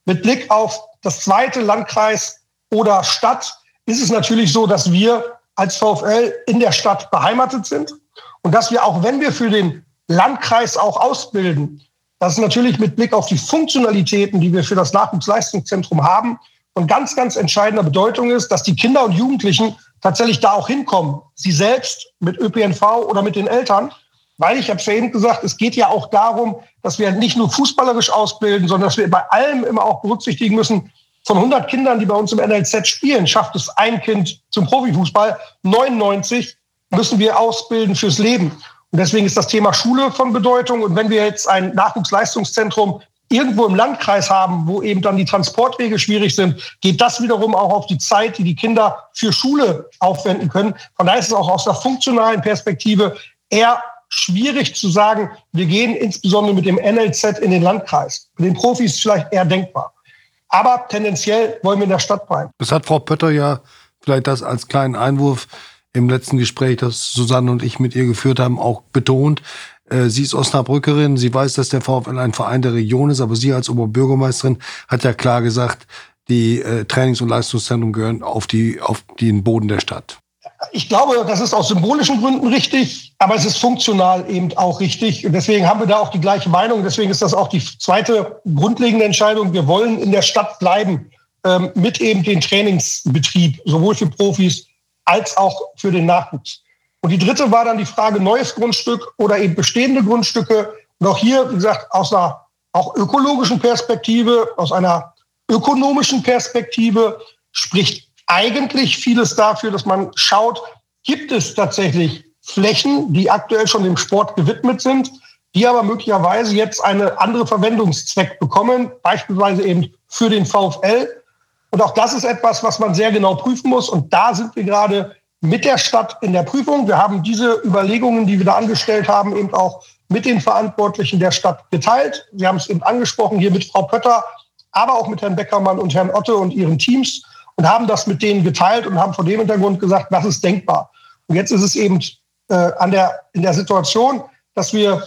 Mit Blick auf das zweite Landkreis oder Stadt ist es natürlich so, dass wir als VfL in der Stadt beheimatet sind und dass wir auch, wenn wir für den Landkreis auch ausbilden, dass natürlich mit Blick auf die Funktionalitäten, die wir für das Nachwuchsleistungszentrum haben, von ganz, ganz entscheidender Bedeutung ist, dass die Kinder und Jugendlichen tatsächlich da auch hinkommen. Sie selbst mit ÖPNV oder mit den Eltern weil ich habe eben gesagt, es geht ja auch darum, dass wir nicht nur fußballerisch ausbilden, sondern dass wir bei allem immer auch berücksichtigen müssen, von 100 Kindern, die bei uns im NLZ spielen, schafft es ein Kind zum Profifußball. 99 müssen wir ausbilden fürs Leben. Und deswegen ist das Thema Schule von Bedeutung. Und wenn wir jetzt ein Nachwuchsleistungszentrum irgendwo im Landkreis haben, wo eben dann die Transportwege schwierig sind, geht das wiederum auch auf die Zeit, die die Kinder für Schule aufwenden können. Von daher ist es auch aus der funktionalen Perspektive eher schwierig zu sagen, wir gehen insbesondere mit dem NLZ in den Landkreis. Mit den Profis vielleicht eher denkbar. Aber tendenziell wollen wir in der Stadt bleiben. Das hat Frau Pötter ja vielleicht das als kleinen Einwurf im letzten Gespräch, das Susanne und ich mit ihr geführt haben, auch betont. Äh, sie ist Osnabrückerin, sie weiß, dass der VfL ein Verein der Region ist, aber sie als Oberbürgermeisterin hat ja klar gesagt, die äh, Trainings- und Leistungszentren gehören auf, die, auf den Boden der Stadt ich glaube, das ist aus symbolischen Gründen richtig, aber es ist funktional eben auch richtig. Und deswegen haben wir da auch die gleiche Meinung. Deswegen ist das auch die zweite grundlegende Entscheidung. Wir wollen in der Stadt bleiben ähm, mit eben dem Trainingsbetrieb, sowohl für Profis als auch für den Nachwuchs. Und die dritte war dann die Frage neues Grundstück oder eben bestehende Grundstücke. Und auch hier, wie gesagt, aus einer auch ökologischen Perspektive, aus einer ökonomischen Perspektive spricht eigentlich vieles dafür, dass man schaut, gibt es tatsächlich Flächen, die aktuell schon dem Sport gewidmet sind, die aber möglicherweise jetzt eine andere Verwendungszweck bekommen, beispielsweise eben für den VfL. Und auch das ist etwas, was man sehr genau prüfen muss. Und da sind wir gerade mit der Stadt in der Prüfung. Wir haben diese Überlegungen, die wir da angestellt haben, eben auch mit den Verantwortlichen der Stadt geteilt. Sie haben es eben angesprochen hier mit Frau Pötter, aber auch mit Herrn Beckermann und Herrn Otte und ihren Teams und haben das mit denen geteilt und haben vor dem Hintergrund gesagt, was ist denkbar. Und jetzt ist es eben äh, an der, in der Situation, dass wir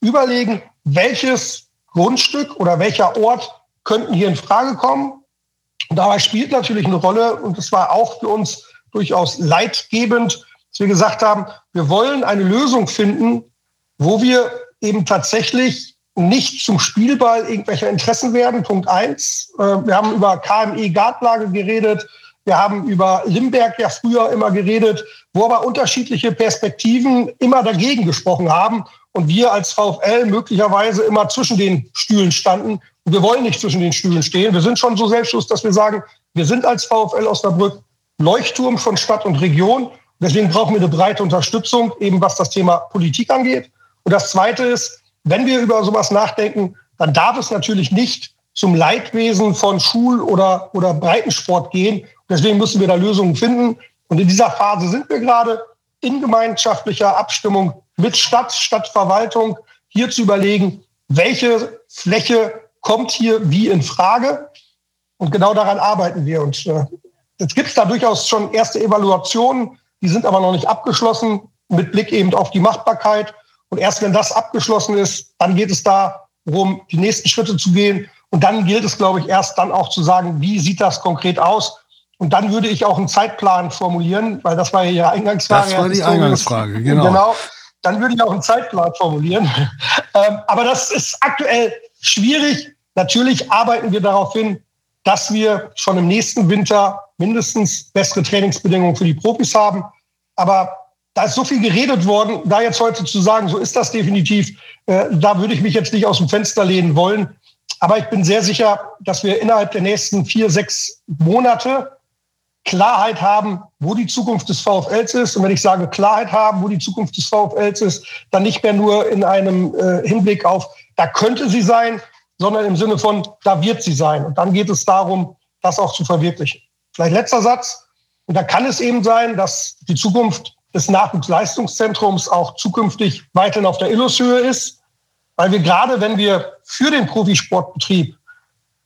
überlegen, welches Grundstück oder welcher Ort könnten hier in Frage kommen. Und dabei spielt natürlich eine Rolle, und das war auch für uns durchaus leitgebend, dass wir gesagt haben, wir wollen eine Lösung finden, wo wir eben tatsächlich nicht zum Spielball irgendwelcher Interessen werden. Punkt eins. Äh, wir haben über KME-Gartlage geredet. Wir haben über Limberg ja früher immer geredet, wo aber unterschiedliche Perspektiven immer dagegen gesprochen haben und wir als VfL möglicherweise immer zwischen den Stühlen standen. Und wir wollen nicht zwischen den Stühlen stehen. Wir sind schon so selbstlos, dass wir sagen, wir sind als VfL Osnabrück Leuchtturm von Stadt und Region. Deswegen brauchen wir eine breite Unterstützung, eben was das Thema Politik angeht. Und das Zweite ist, wenn wir über sowas nachdenken, dann darf es natürlich nicht zum Leidwesen von Schul- oder, oder Breitensport gehen. Deswegen müssen wir da Lösungen finden. Und in dieser Phase sind wir gerade in gemeinschaftlicher Abstimmung mit Stadt, Stadtverwaltung, hier zu überlegen, welche Fläche kommt hier wie in Frage. Und genau daran arbeiten wir. Und äh, jetzt gibt es da durchaus schon erste Evaluationen, die sind aber noch nicht abgeschlossen, mit Blick eben auf die Machbarkeit. Und erst wenn das abgeschlossen ist, dann geht es darum, die nächsten Schritte zu gehen. Und dann gilt es, glaube ich, erst dann auch zu sagen, wie sieht das konkret aus? Und dann würde ich auch einen Zeitplan formulieren, weil das war ja Ihre Eingangsfrage. Das war die Eingangsfrage, genau. genau. Dann würde ich auch einen Zeitplan formulieren. Ähm, aber das ist aktuell schwierig. Natürlich arbeiten wir darauf hin, dass wir schon im nächsten Winter mindestens bessere Trainingsbedingungen für die Profis haben. Aber da ist so viel geredet worden, da jetzt heute zu sagen, so ist das definitiv, äh, da würde ich mich jetzt nicht aus dem Fenster lehnen wollen. Aber ich bin sehr sicher, dass wir innerhalb der nächsten vier, sechs Monate Klarheit haben, wo die Zukunft des VfLs ist. Und wenn ich sage Klarheit haben, wo die Zukunft des VfLs ist, dann nicht mehr nur in einem äh, Hinblick auf, da könnte sie sein, sondern im Sinne von, da wird sie sein. Und dann geht es darum, das auch zu verwirklichen. Vielleicht letzter Satz. Und da kann es eben sein, dass die Zukunft des Nachwuchsleistungszentrums auch zukünftig weiterhin auf der Illushöhe ist, weil wir gerade, wenn wir für den Profisportbetrieb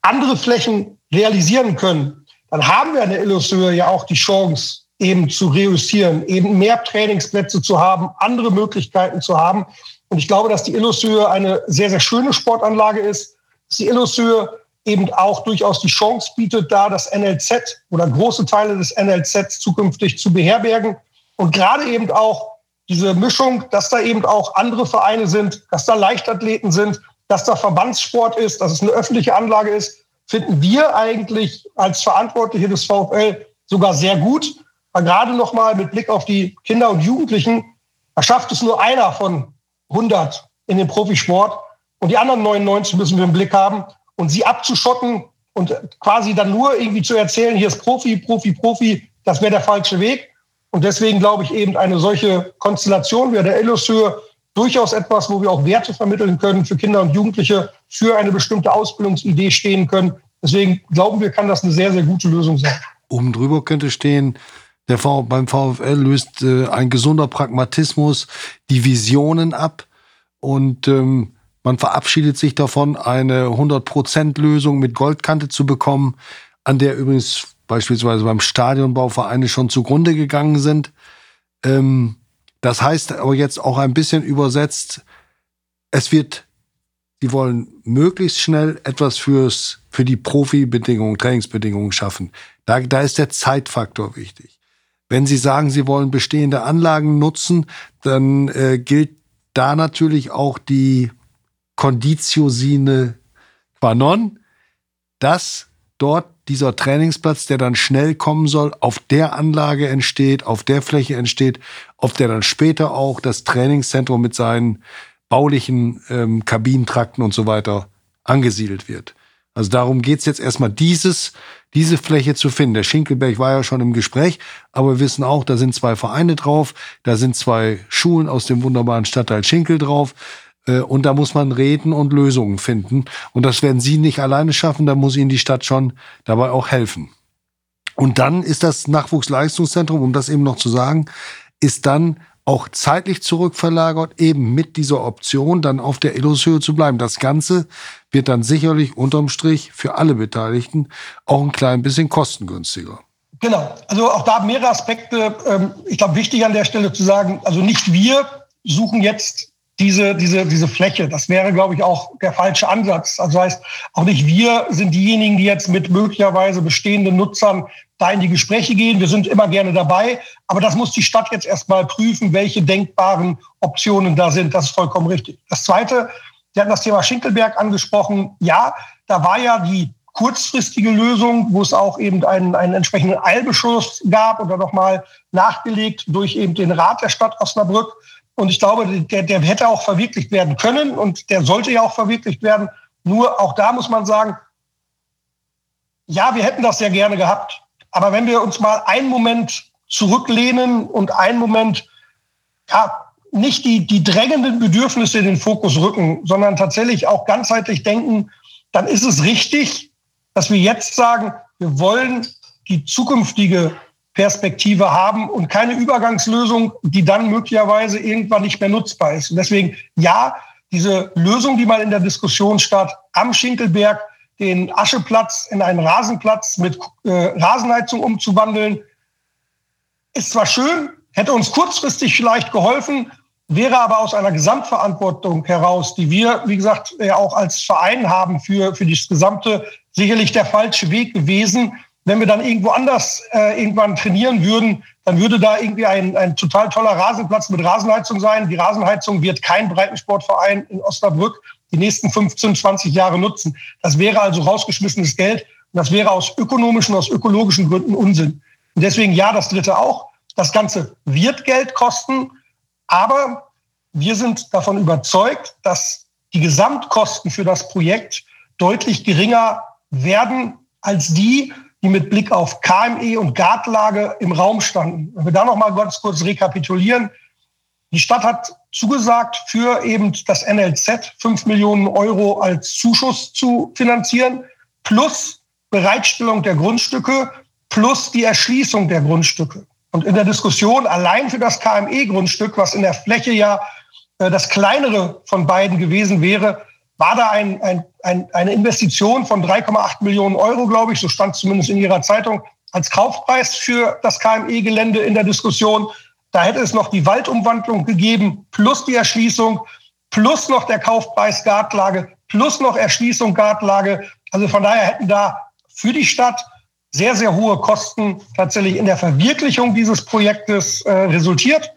andere Flächen realisieren können, dann haben wir an der Illushöhe ja auch die Chance, eben zu reüssieren, eben mehr Trainingsplätze zu haben, andere Möglichkeiten zu haben. Und ich glaube, dass die Illushöhe eine sehr, sehr schöne Sportanlage ist, dass die Illushöhe eben auch durchaus die Chance bietet, da das NLZ oder große Teile des NLZ zukünftig zu beherbergen und gerade eben auch diese Mischung, dass da eben auch andere Vereine sind, dass da Leichtathleten sind, dass da Verbandssport ist, dass es eine öffentliche Anlage ist, finden wir eigentlich als Verantwortliche des VfL sogar sehr gut. Weil gerade nochmal mit Blick auf die Kinder und Jugendlichen, da schafft es nur einer von 100 in den Profisport. Und die anderen 99 müssen wir im Blick haben. Und sie abzuschotten und quasi dann nur irgendwie zu erzählen, hier ist Profi, Profi, Profi, das wäre der falsche Weg. Und deswegen glaube ich eben eine solche Konstellation wie der Illushöhe durchaus etwas, wo wir auch Werte vermitteln können für Kinder und Jugendliche, für eine bestimmte Ausbildungsidee stehen können. Deswegen glauben wir, kann das eine sehr, sehr gute Lösung sein. Oben drüber könnte stehen, der v beim VfL löst äh, ein gesunder Pragmatismus die Visionen ab und ähm, man verabschiedet sich davon, eine 100%-Lösung mit Goldkante zu bekommen, an der übrigens beispielsweise beim Stadionbau Vereine schon zugrunde gegangen sind. Ähm, das heißt aber jetzt auch ein bisschen übersetzt, es wird, die wollen möglichst schnell etwas fürs, für die Profibedingungen, Trainingsbedingungen schaffen. Da, da ist der Zeitfaktor wichtig. Wenn Sie sagen, Sie wollen bestehende Anlagen nutzen, dann äh, gilt da natürlich auch die Conditio sine qua non, dass dort dieser Trainingsplatz, der dann schnell kommen soll, auf der Anlage entsteht, auf der Fläche entsteht, auf der dann später auch das Trainingszentrum mit seinen baulichen ähm, Kabinentrakten und so weiter angesiedelt wird. Also darum geht's jetzt erstmal, dieses, diese Fläche zu finden. Der Schinkelberg war ja schon im Gespräch, aber wir wissen auch, da sind zwei Vereine drauf, da sind zwei Schulen aus dem wunderbaren Stadtteil Schinkel drauf. Äh, und da muss man reden und Lösungen finden. Und das werden Sie nicht alleine schaffen, da muss Ihnen die Stadt schon dabei auch helfen. Und dann ist das Nachwuchsleistungszentrum, um das eben noch zu sagen, ist dann auch zeitlich zurückverlagert, eben mit dieser Option, dann auf der Illushöhe zu bleiben. Das Ganze wird dann sicherlich unterm Strich für alle Beteiligten auch ein klein bisschen kostengünstiger. Genau, also auch da mehrere Aspekte. Ähm, ich glaube, wichtig an der Stelle zu sagen, also nicht wir suchen jetzt diese, diese, diese Fläche. Das wäre, glaube ich, auch der falsche Ansatz. Also heißt, auch nicht wir sind diejenigen, die jetzt mit möglicherweise bestehenden Nutzern da in die Gespräche gehen. Wir sind immer gerne dabei. Aber das muss die Stadt jetzt erstmal prüfen, welche denkbaren Optionen da sind. Das ist vollkommen richtig. Das Zweite, Sie hatten das Thema Schinkelberg angesprochen. Ja, da war ja die kurzfristige Lösung, wo es auch eben einen, einen entsprechenden Eilbeschluss gab oder nochmal nachgelegt durch eben den Rat der Stadt Osnabrück. Und ich glaube, der, der hätte auch verwirklicht werden können und der sollte ja auch verwirklicht werden. Nur auch da muss man sagen, ja, wir hätten das sehr gerne gehabt. Aber wenn wir uns mal einen Moment zurücklehnen und einen Moment ja, nicht die, die drängenden Bedürfnisse in den Fokus rücken, sondern tatsächlich auch ganzheitlich denken, dann ist es richtig, dass wir jetzt sagen, wir wollen die zukünftige Perspektive haben und keine Übergangslösung, die dann möglicherweise irgendwann nicht mehr nutzbar ist. Und deswegen ja, diese Lösung, die mal in der Diskussion stand, am Schinkelberg den Ascheplatz in einen Rasenplatz mit äh, Rasenheizung umzuwandeln, ist zwar schön, hätte uns kurzfristig vielleicht geholfen, wäre aber aus einer Gesamtverantwortung heraus, die wir, wie gesagt, ja auch als Verein haben für, für das Gesamte, sicherlich der falsche Weg gewesen, wenn wir dann irgendwo anders äh, irgendwann trainieren würden, dann würde da irgendwie ein, ein total toller Rasenplatz mit Rasenheizung sein. Die Rasenheizung wird kein Breitensportverein in Osnabrück die nächsten 15, 20 Jahre nutzen. Das wäre also rausgeschmissenes Geld. Und das wäre aus ökonomischen, aus ökologischen Gründen Unsinn. Und deswegen ja, das dritte auch. Das Ganze wird Geld kosten, aber wir sind davon überzeugt, dass die Gesamtkosten für das Projekt deutlich geringer werden als die, die mit Blick auf KME und Gartlage im Raum standen. Wenn wir da noch mal ganz kurz rekapitulieren. Die Stadt hat zugesagt, für eben das NLZ 5 Millionen Euro als Zuschuss zu finanzieren, plus Bereitstellung der Grundstücke, plus die Erschließung der Grundstücke. Und in der Diskussion allein für das KME-Grundstück, was in der Fläche ja äh, das kleinere von beiden gewesen wäre, war da ein, ein, ein, eine Investition von 3,8 Millionen Euro, glaube ich, so stand zumindest in Ihrer Zeitung, als Kaufpreis für das KME-Gelände in der Diskussion. Da hätte es noch die Waldumwandlung gegeben, plus die Erschließung, plus noch der Kaufpreis Gartlage, plus noch Erschließung Gartlage. Also von daher hätten da für die Stadt sehr, sehr hohe Kosten tatsächlich in der Verwirklichung dieses Projektes äh, resultiert.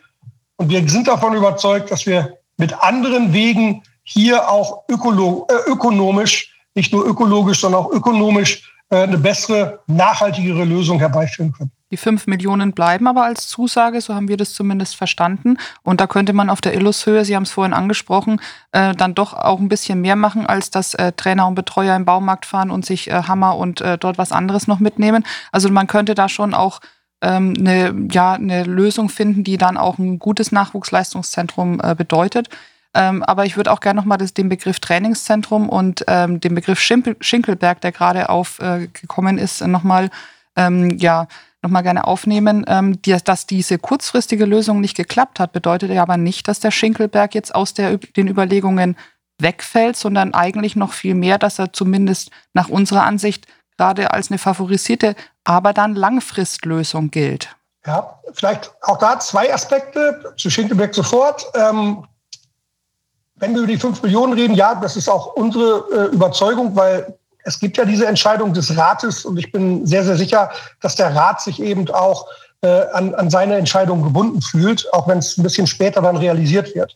Und wir sind davon überzeugt, dass wir mit anderen Wegen hier auch ökolo äh, ökonomisch, nicht nur ökologisch, sondern auch ökonomisch äh, eine bessere, nachhaltigere Lösung herbeiführen können. Die fünf Millionen bleiben aber als Zusage, so haben wir das zumindest verstanden. Und da könnte man auf der Illushöhe, Sie haben es vorhin angesprochen, äh, dann doch auch ein bisschen mehr machen, als dass äh, Trainer und Betreuer im Baumarkt fahren und sich äh, Hammer und äh, dort was anderes noch mitnehmen. Also man könnte da schon auch ähm, eine, ja, eine Lösung finden, die dann auch ein gutes Nachwuchsleistungszentrum äh, bedeutet. Ähm, aber ich würde auch gerne nochmal den Begriff Trainingszentrum und ähm, den Begriff Schimpel, Schinkelberg, der gerade aufgekommen äh, ist, nochmal ähm, ja, noch gerne aufnehmen. Ähm, die, dass diese kurzfristige Lösung nicht geklappt hat, bedeutet ja aber nicht, dass der Schinkelberg jetzt aus der, den Überlegungen wegfällt, sondern eigentlich noch viel mehr, dass er zumindest nach unserer Ansicht gerade als eine favorisierte, aber dann Langfristlösung gilt. Ja, vielleicht auch da zwei Aspekte zu Schinkelberg sofort. Ähm, wenn wir über die 5 Millionen reden, ja, das ist auch unsere äh, Überzeugung, weil es gibt ja diese Entscheidung des Rates und ich bin sehr, sehr sicher, dass der Rat sich eben auch äh, an, an seine Entscheidung gebunden fühlt, auch wenn es ein bisschen später dann realisiert wird.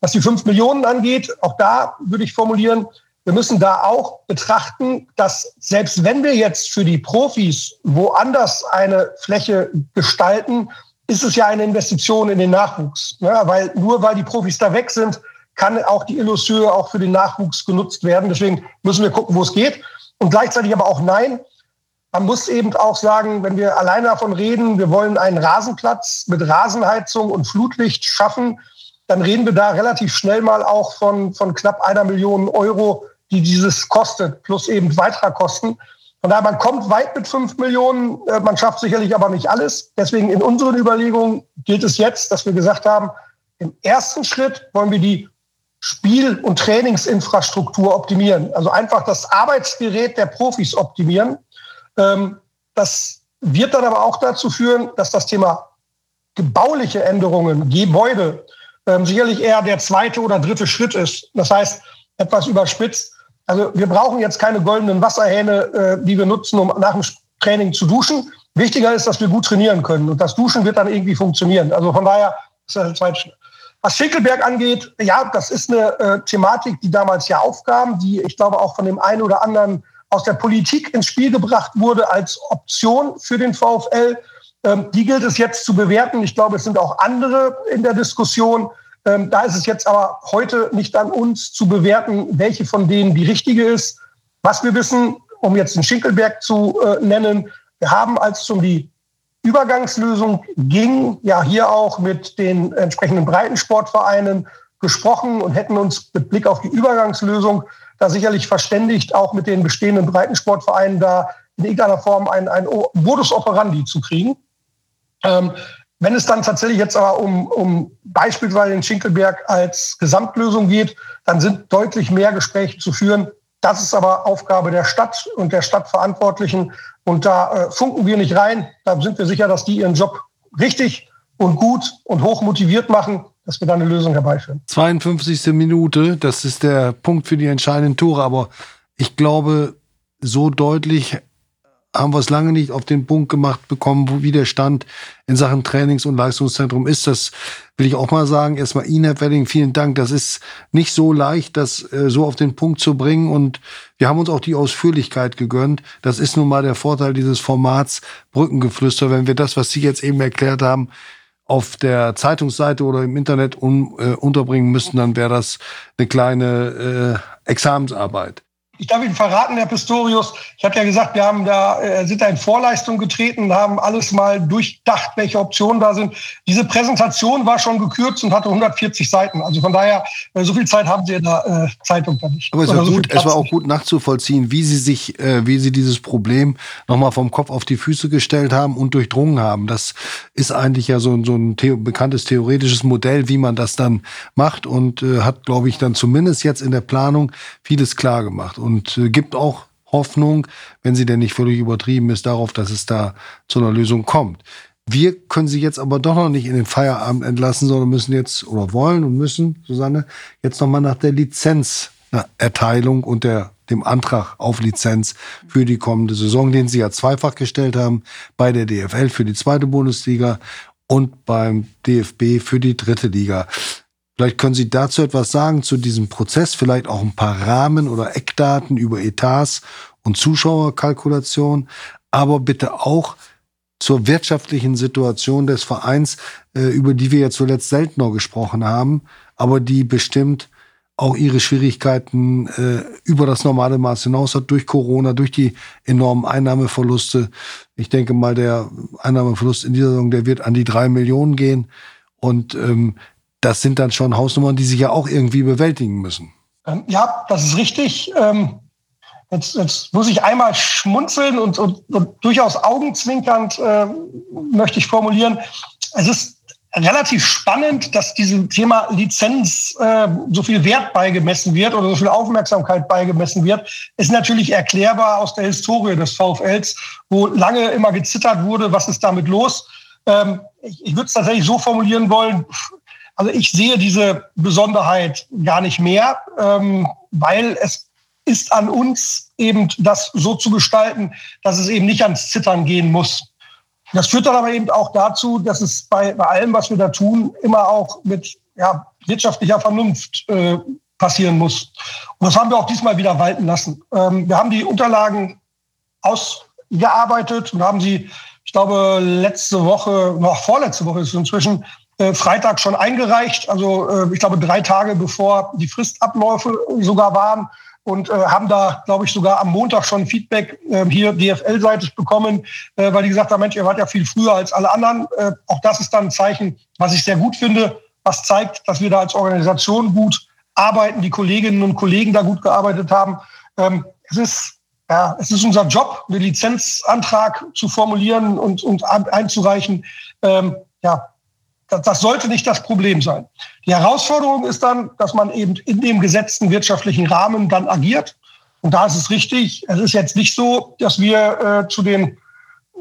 Was die 5 Millionen angeht, auch da würde ich formulieren, wir müssen da auch betrachten, dass selbst wenn wir jetzt für die Profis woanders eine Fläche gestalten, ist es ja eine Investition in den Nachwuchs. Ne? Weil nur weil die Profis da weg sind, kann auch die Illussur auch für den Nachwuchs genutzt werden. Deswegen müssen wir gucken, wo es geht. Und gleichzeitig aber auch nein. Man muss eben auch sagen, wenn wir alleine davon reden, wir wollen einen Rasenplatz mit Rasenheizung und Flutlicht schaffen, dann reden wir da relativ schnell mal auch von, von knapp einer Million Euro, die dieses kostet, plus eben weiterer Kosten. Von daher, man kommt weit mit fünf Millionen, äh, man schafft sicherlich aber nicht alles. Deswegen in unseren Überlegungen gilt es jetzt, dass wir gesagt haben, im ersten Schritt wollen wir die Spiel- und Trainingsinfrastruktur optimieren. Also einfach das Arbeitsgerät der Profis optimieren. Ähm, das wird dann aber auch dazu führen, dass das Thema gebauliche Änderungen, Gebäude, ähm, sicherlich eher der zweite oder dritte Schritt ist. Das heißt, etwas überspitzt. Also wir brauchen jetzt keine goldenen Wasserhähne, äh, die wir nutzen, um nach dem Training zu duschen. Wichtiger ist, dass wir gut trainieren können. Und das Duschen wird dann irgendwie funktionieren. Also von daher ist das der zweite Schritt. Was Schinkelberg angeht, ja, das ist eine äh, Thematik, die damals ja aufkam, die ich glaube auch von dem einen oder anderen aus der Politik ins Spiel gebracht wurde als Option für den VfL. Ähm, die gilt es jetzt zu bewerten. Ich glaube, es sind auch andere in der Diskussion. Ähm, da ist es jetzt aber heute nicht an uns zu bewerten, welche von denen die richtige ist. Was wir wissen, um jetzt den Schinkelberg zu äh, nennen, wir haben, als es um die Übergangslösung ging, ja hier auch mit den entsprechenden Breitensportvereinen gesprochen und hätten uns mit Blick auf die Übergangslösung da sicherlich verständigt, auch mit den bestehenden Breitensportvereinen da in irgendeiner Form ein, ein Modus operandi zu kriegen. Ähm, wenn es dann tatsächlich jetzt aber um, um beispielsweise den Schinkelberg als Gesamtlösung geht, dann sind deutlich mehr Gespräche zu führen. Das ist aber Aufgabe der Stadt und der Stadtverantwortlichen. Und da äh, funken wir nicht rein. Da sind wir sicher, dass die ihren Job richtig und gut und hoch motiviert machen, dass wir da eine Lösung herbeiführen. 52. Minute, das ist der Punkt für die entscheidenden Tore. Aber ich glaube, so deutlich haben wir es lange nicht auf den Punkt gemacht bekommen, wo, wie der Stand in Sachen Trainings- und Leistungszentrum ist. Das will ich auch mal sagen. Erstmal Ihnen, Herr Welling, vielen Dank. Das ist nicht so leicht, das äh, so auf den Punkt zu bringen. Und wir haben uns auch die Ausführlichkeit gegönnt. Das ist nun mal der Vorteil dieses Formats Brückengeflüster. Wenn wir das, was Sie jetzt eben erklärt haben, auf der Zeitungsseite oder im Internet un, äh, unterbringen müssten, dann wäre das eine kleine äh, Examensarbeit ich darf Ihnen verraten, Herr Pistorius, ich hatte ja gesagt, wir haben da, äh, sind da in Vorleistung getreten, haben alles mal durchdacht, welche Optionen da sind. Diese Präsentation war schon gekürzt und hatte 140 Seiten. Also von daher, äh, so viel Zeit haben Sie in der äh, Zeitung da nicht. Aber es war, so gut, es war auch gut nachzuvollziehen, wie Sie sich, äh, wie Sie dieses Problem nochmal vom Kopf auf die Füße gestellt haben und durchdrungen haben. Das ist eigentlich ja so, so ein The bekanntes theoretisches Modell, wie man das dann macht und äh, hat, glaube ich, dann zumindest jetzt in der Planung vieles klar gemacht. Und und äh, gibt auch Hoffnung, wenn sie denn nicht völlig übertrieben ist, darauf, dass es da zu einer Lösung kommt. Wir können sie jetzt aber doch noch nicht in den Feierabend entlassen, sondern müssen jetzt oder wollen und müssen, Susanne, jetzt nochmal nach der Lizenzerteilung und der, dem Antrag auf Lizenz für die kommende Saison, den Sie ja zweifach gestellt haben, bei der DFL für die zweite Bundesliga und beim DFB für die dritte Liga. Vielleicht können Sie dazu etwas sagen, zu diesem Prozess, vielleicht auch ein paar Rahmen oder Eckdaten über Etats und Zuschauerkalkulation, aber bitte auch zur wirtschaftlichen Situation des Vereins, äh, über die wir ja zuletzt seltener gesprochen haben, aber die bestimmt auch ihre Schwierigkeiten äh, über das normale Maß hinaus hat durch Corona, durch die enormen Einnahmeverluste. Ich denke mal, der Einnahmeverlust in dieser Saison, der wird an die drei Millionen gehen. Und ähm, das sind dann schon Hausnummern, die Sie ja auch irgendwie bewältigen müssen. Ähm, ja, das ist richtig. Ähm, jetzt, jetzt, muss ich einmal schmunzeln und, und, und durchaus augenzwinkernd äh, möchte ich formulieren. Es ist relativ spannend, dass diesem Thema Lizenz äh, so viel Wert beigemessen wird oder so viel Aufmerksamkeit beigemessen wird, ist natürlich erklärbar aus der Historie des VfLs, wo lange immer gezittert wurde, was ist damit los. Ähm, ich ich würde es tatsächlich so formulieren wollen, also ich sehe diese Besonderheit gar nicht mehr, ähm, weil es ist an uns eben das so zu gestalten, dass es eben nicht ans Zittern gehen muss. Das führt dann aber eben auch dazu, dass es bei, bei allem, was wir da tun, immer auch mit ja, wirtschaftlicher Vernunft äh, passieren muss. Und das haben wir auch diesmal wieder walten lassen. Ähm, wir haben die Unterlagen ausgearbeitet und haben sie, ich glaube, letzte Woche, noch vorletzte Woche ist es inzwischen, Freitag schon eingereicht. Also äh, ich glaube, drei Tage bevor die Fristabläufe sogar waren und äh, haben da, glaube ich, sogar am Montag schon Feedback äh, hier DFL-seitig bekommen, äh, weil die gesagt haben, Mensch, ihr wart ja viel früher als alle anderen. Äh, auch das ist dann ein Zeichen, was ich sehr gut finde, was zeigt, dass wir da als Organisation gut arbeiten, die Kolleginnen und Kollegen da gut gearbeitet haben. Ähm, es ist ja, es ist unser Job, einen Lizenzantrag zu formulieren und, und einzureichen. Ähm, ja, das, das sollte nicht das Problem sein. Die Herausforderung ist dann, dass man eben in dem gesetzten wirtschaftlichen Rahmen dann agiert. Und da ist es richtig. Es ist jetzt nicht so, dass wir äh, zu den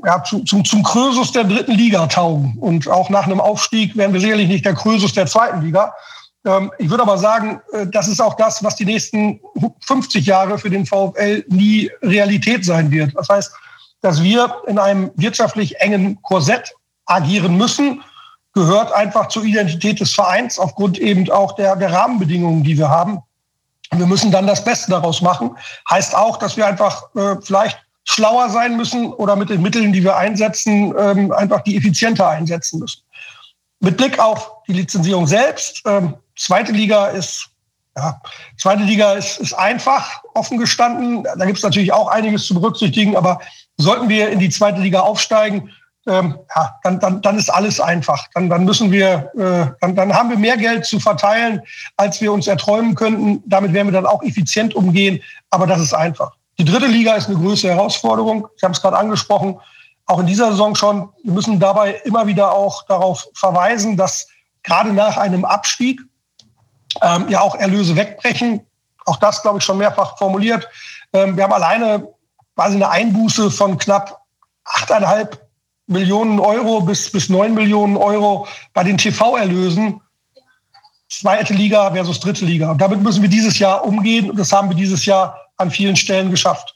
ja, zu, zum, zum Krösus der dritten Liga taugen. Und auch nach einem Aufstieg werden wir sicherlich nicht der Krösus der zweiten Liga. Ähm, ich würde aber sagen, äh, das ist auch das, was die nächsten 50 Jahre für den VfL nie Realität sein wird. Das heißt, dass wir in einem wirtschaftlich engen Korsett agieren müssen gehört einfach zur Identität des Vereins aufgrund eben auch der, der Rahmenbedingungen, die wir haben. Wir müssen dann das Beste daraus machen. Heißt auch, dass wir einfach äh, vielleicht schlauer sein müssen oder mit den Mitteln, die wir einsetzen, ähm, einfach die effizienter einsetzen müssen. Mit Blick auf die Lizenzierung selbst, ähm, zweite Liga ist ja, zweite Liga ist, ist einfach offen gestanden. Da gibt es natürlich auch einiges zu berücksichtigen, aber sollten wir in die zweite Liga aufsteigen, ähm, ja, dann, dann, dann ist alles einfach. Dann, dann müssen wir, äh, dann, dann haben wir mehr Geld zu verteilen, als wir uns erträumen könnten. Damit werden wir dann auch effizient umgehen. Aber das ist einfach. Die dritte Liga ist eine größere Herausforderung. Ich habe es gerade angesprochen. Auch in dieser Saison schon. Wir müssen dabei immer wieder auch darauf verweisen, dass gerade nach einem Abstieg ähm, ja auch Erlöse wegbrechen. Auch das, glaube ich, schon mehrfach formuliert. Ähm, wir haben alleine quasi eine Einbuße von knapp achteinhalb Millionen Euro bis, bis 9 Millionen Euro bei den TV-Erlösen. Zweite Liga versus dritte Liga. Und damit müssen wir dieses Jahr umgehen. Und das haben wir dieses Jahr an vielen Stellen geschafft.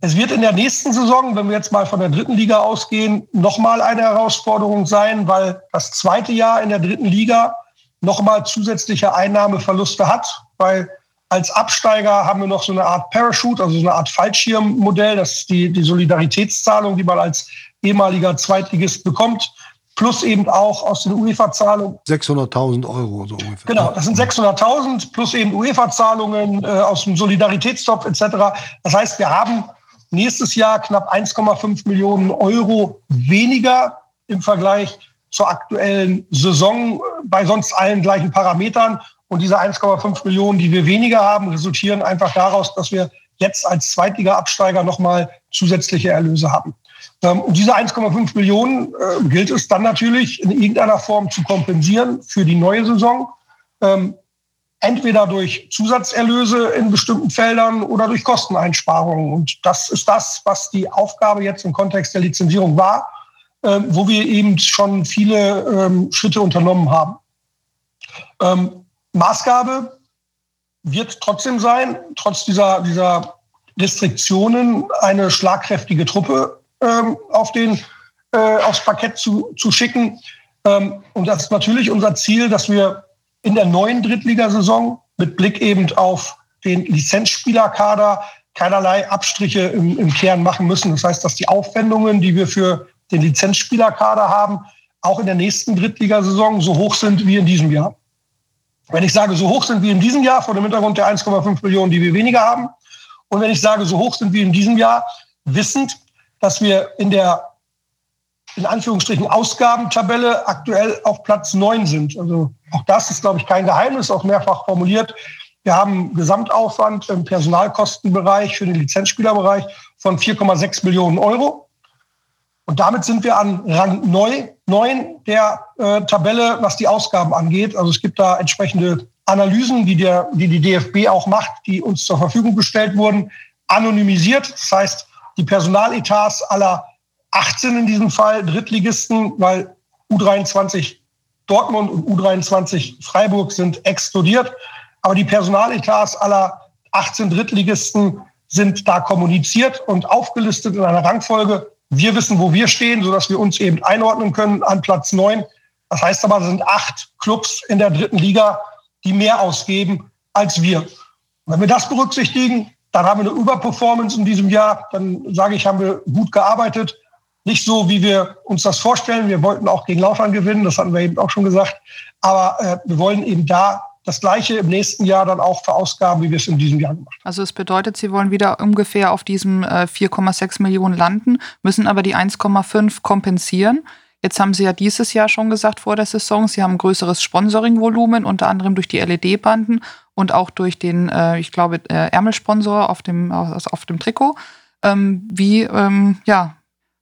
Es wird in der nächsten Saison, wenn wir jetzt mal von der dritten Liga ausgehen, nochmal eine Herausforderung sein, weil das zweite Jahr in der dritten Liga nochmal zusätzliche Einnahmeverluste hat, weil als Absteiger haben wir noch so eine Art Parachute, also so eine Art Fallschirmmodell. Das ist die, die Solidaritätszahlung, die man als ehemaliger Zweitligist bekommt. Plus eben auch aus den UEFA-Zahlungen. 600.000 Euro so ungefähr. Genau, das sind 600.000 plus eben UEFA-Zahlungen äh, aus dem Solidaritätstopf etc. Das heißt, wir haben nächstes Jahr knapp 1,5 Millionen Euro weniger im Vergleich zur aktuellen Saison bei sonst allen gleichen Parametern. Und diese 1,5 Millionen, die wir weniger haben, resultieren einfach daraus, dass wir jetzt als Zweitliga-Absteiger nochmal zusätzliche Erlöse haben. Ähm, und diese 1,5 Millionen äh, gilt es dann natürlich in irgendeiner Form zu kompensieren für die neue Saison. Ähm, entweder durch Zusatzerlöse in bestimmten Feldern oder durch Kosteneinsparungen. Und das ist das, was die Aufgabe jetzt im Kontext der Lizenzierung war, äh, wo wir eben schon viele ähm, Schritte unternommen haben. Ähm, Maßgabe wird trotzdem sein, trotz dieser, dieser Restriktionen, eine schlagkräftige Truppe ähm, auf den, äh, aufs Parkett zu, zu schicken. Ähm, und das ist natürlich unser Ziel, dass wir in der neuen Drittligasaison mit Blick eben auf den Lizenzspielerkader keinerlei Abstriche im, im Kern machen müssen. Das heißt, dass die Aufwendungen, die wir für den Lizenzspielerkader haben, auch in der nächsten Drittligasaison so hoch sind wie in diesem Jahr. Wenn ich sage, so hoch sind wie in diesem Jahr, vor dem Hintergrund der 1,5 Millionen, die wir weniger haben, und wenn ich sage, so hoch sind wie in diesem Jahr, wissend, dass wir in der in Anführungsstrichen Ausgabentabelle aktuell auf Platz 9 sind. Also auch das ist, glaube ich, kein Geheimnis, auch mehrfach formuliert. Wir haben Gesamtaufwand im Personalkostenbereich für den Lizenzspielerbereich von 4,6 Millionen Euro. Und damit sind wir an Rang 9 der äh, Tabelle, was die Ausgaben angeht. Also es gibt da entsprechende Analysen, die, der, die die DFB auch macht, die uns zur Verfügung gestellt wurden, anonymisiert. Das heißt, die Personaletats aller 18 in diesem Fall Drittligisten, weil U23 Dortmund und U23 Freiburg sind explodiert. Aber die Personaletats aller 18 Drittligisten sind da kommuniziert und aufgelistet in einer Rangfolge. Wir wissen, wo wir stehen, sodass wir uns eben einordnen können an Platz 9. Das heißt aber, es sind acht Clubs in der dritten Liga, die mehr ausgeben als wir. wenn wir das berücksichtigen, dann haben wir eine Überperformance in diesem Jahr. Dann sage ich, haben wir gut gearbeitet. Nicht so, wie wir uns das vorstellen. Wir wollten auch gegen Laufern gewinnen, das hatten wir eben auch schon gesagt. Aber äh, wir wollen eben da das Gleiche im nächsten Jahr dann auch verausgaben, wie wir es in diesem Jahr gemacht haben. Also es bedeutet, Sie wollen wieder ungefähr auf diesem äh, 4,6 Millionen landen, müssen aber die 1,5 kompensieren. Jetzt haben Sie ja dieses Jahr schon gesagt vor der Saison, Sie haben ein größeres Sponsoring-Volumen, unter anderem durch die LED-Banden und auch durch den, äh, ich glaube, äh, Ärmelsponsor auf dem, also auf dem Trikot. Ähm, wie, ähm, ja,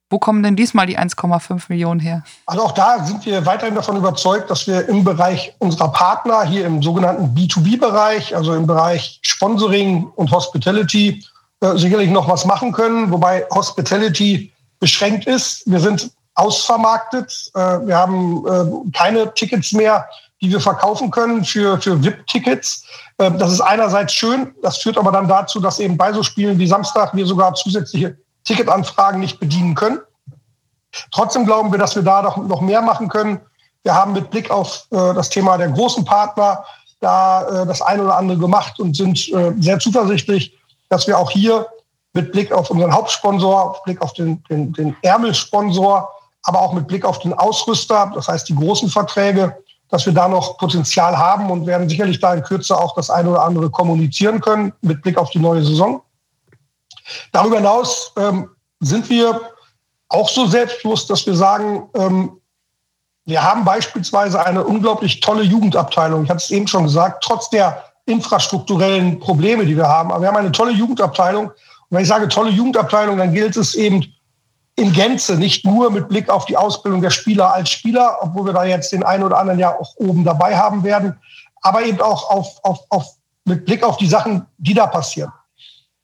wo kommen denn diesmal die 1,5 Millionen her? Also auch da sind wir weiterhin davon überzeugt, dass wir im Bereich unserer Partner, hier im sogenannten B2B-Bereich, also im Bereich Sponsoring und Hospitality, äh, sicherlich noch was machen können, wobei Hospitality beschränkt ist. Wir sind ausvermarktet. Äh, wir haben äh, keine Tickets mehr, die wir verkaufen können für, für VIP-Tickets. Äh, das ist einerseits schön, das führt aber dann dazu, dass eben bei so Spielen wie Samstag wir sogar zusätzliche Ticketanfragen nicht bedienen können. Trotzdem glauben wir, dass wir da noch, mehr machen können. Wir haben mit Blick auf äh, das Thema der großen Partner da äh, das eine oder andere gemacht und sind äh, sehr zuversichtlich, dass wir auch hier mit Blick auf unseren Hauptsponsor, Blick auf den, den, den Ärmelsponsor, aber auch mit Blick auf den Ausrüster, das heißt die großen Verträge, dass wir da noch Potenzial haben und werden sicherlich da in Kürze auch das eine oder andere kommunizieren können mit Blick auf die neue Saison. Darüber hinaus ähm, sind wir auch so selbstbewusst, dass wir sagen, ähm, wir haben beispielsweise eine unglaublich tolle Jugendabteilung. Ich hatte es eben schon gesagt, trotz der infrastrukturellen Probleme, die wir haben. Aber wir haben eine tolle Jugendabteilung. Und wenn ich sage tolle Jugendabteilung, dann gilt es eben in Gänze, nicht nur mit Blick auf die Ausbildung der Spieler als Spieler, obwohl wir da jetzt den einen oder anderen ja auch oben dabei haben werden, aber eben auch auf, auf, auf, mit Blick auf die Sachen, die da passieren.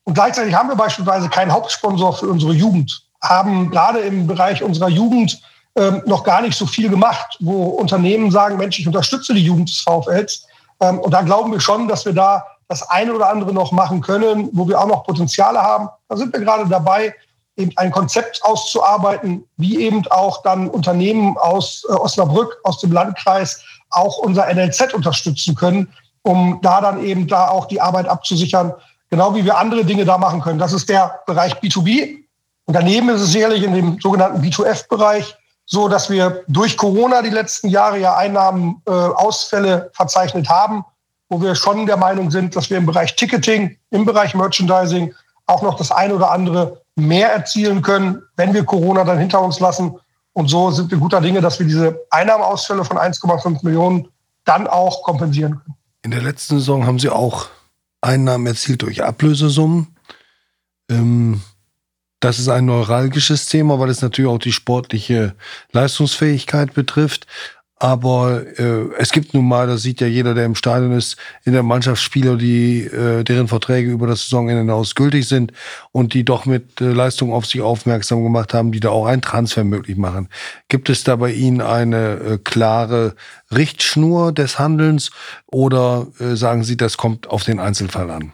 Und gleichzeitig haben wir beispielsweise keinen Hauptsponsor für unsere Jugend, haben gerade im Bereich unserer Jugend ähm, noch gar nicht so viel gemacht, wo Unternehmen sagen, Mensch, ich unterstütze die Jugend des VfLs. Ähm, und da glauben wir schon, dass wir da das eine oder andere noch machen können, wo wir auch noch Potenziale haben. Da sind wir gerade dabei, eben ein Konzept auszuarbeiten, wie eben auch dann Unternehmen aus äh, Osnabrück, aus dem Landkreis, auch unser NLZ unterstützen können, um da dann eben da auch die Arbeit abzusichern, Genau wie wir andere Dinge da machen können. Das ist der Bereich B2B. Und daneben ist es sicherlich in dem sogenannten B2F-Bereich so, dass wir durch Corona die letzten Jahre ja Einnahmen, äh, Ausfälle verzeichnet haben, wo wir schon der Meinung sind, dass wir im Bereich Ticketing, im Bereich Merchandising auch noch das eine oder andere mehr erzielen können, wenn wir Corona dann hinter uns lassen. Und so sind wir guter Dinge, dass wir diese Einnahmeausfälle von 1,5 Millionen dann auch kompensieren können. In der letzten Saison haben Sie auch Einnahmen erzielt durch Ablösesummen. Ähm, das ist ein neuralgisches Thema, weil es natürlich auch die sportliche Leistungsfähigkeit betrifft. Aber äh, es gibt nun mal, das sieht ja jeder, der im Stadion ist, in der Mannschaft Spieler, die äh, deren Verträge über das Saisonende hinaus gültig sind und die doch mit äh, Leistung auf sich aufmerksam gemacht haben, die da auch einen Transfer möglich machen. Gibt es da bei Ihnen eine äh, klare Richtschnur des Handelns oder äh, sagen Sie, das kommt auf den Einzelfall an?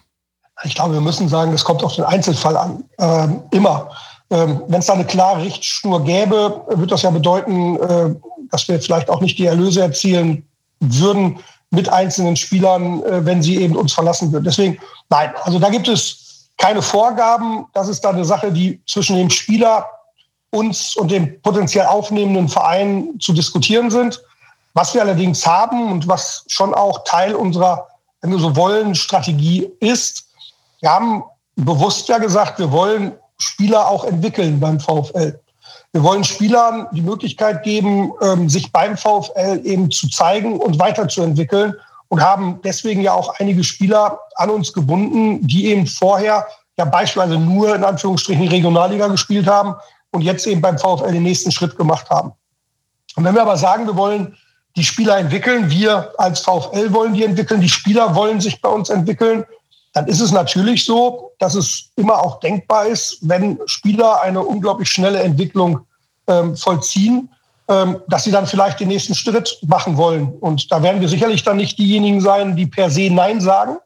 Ich glaube, wir müssen sagen, das kommt auf den Einzelfall an. Ähm, immer. Ähm, Wenn es da eine klare Richtschnur gäbe, würde das ja bedeuten, äh, dass wir vielleicht auch nicht die Erlöse erzielen würden mit einzelnen Spielern, äh, wenn sie eben uns verlassen würden. Deswegen, nein, also da gibt es keine Vorgaben. Das ist dann eine Sache, die zwischen dem Spieler, uns und dem potenziell aufnehmenden Verein zu diskutieren sind. Was wir allerdings haben und was schon auch Teil unserer, wenn wir so wollen, Strategie ist, wir haben bewusst ja gesagt, wir wollen Spieler auch entwickeln beim VfL. Wir wollen Spielern die Möglichkeit geben, ähm, sich beim VfL eben zu zeigen und weiterzuentwickeln und haben deswegen ja auch einige Spieler an uns gebunden, die eben vorher ja beispielsweise nur in Anführungsstrichen Regionalliga gespielt haben und jetzt eben beim VfL den nächsten Schritt gemacht haben. Und wenn wir aber sagen, wir wollen die Spieler entwickeln, wir als VfL wollen die entwickeln, die Spieler wollen sich bei uns entwickeln, dann ist es natürlich so, dass es immer auch denkbar ist, wenn Spieler eine unglaublich schnelle Entwicklung ähm, vollziehen, ähm, dass sie dann vielleicht den nächsten Schritt machen wollen. Und da werden wir sicherlich dann nicht diejenigen sein, die per se Nein sagen.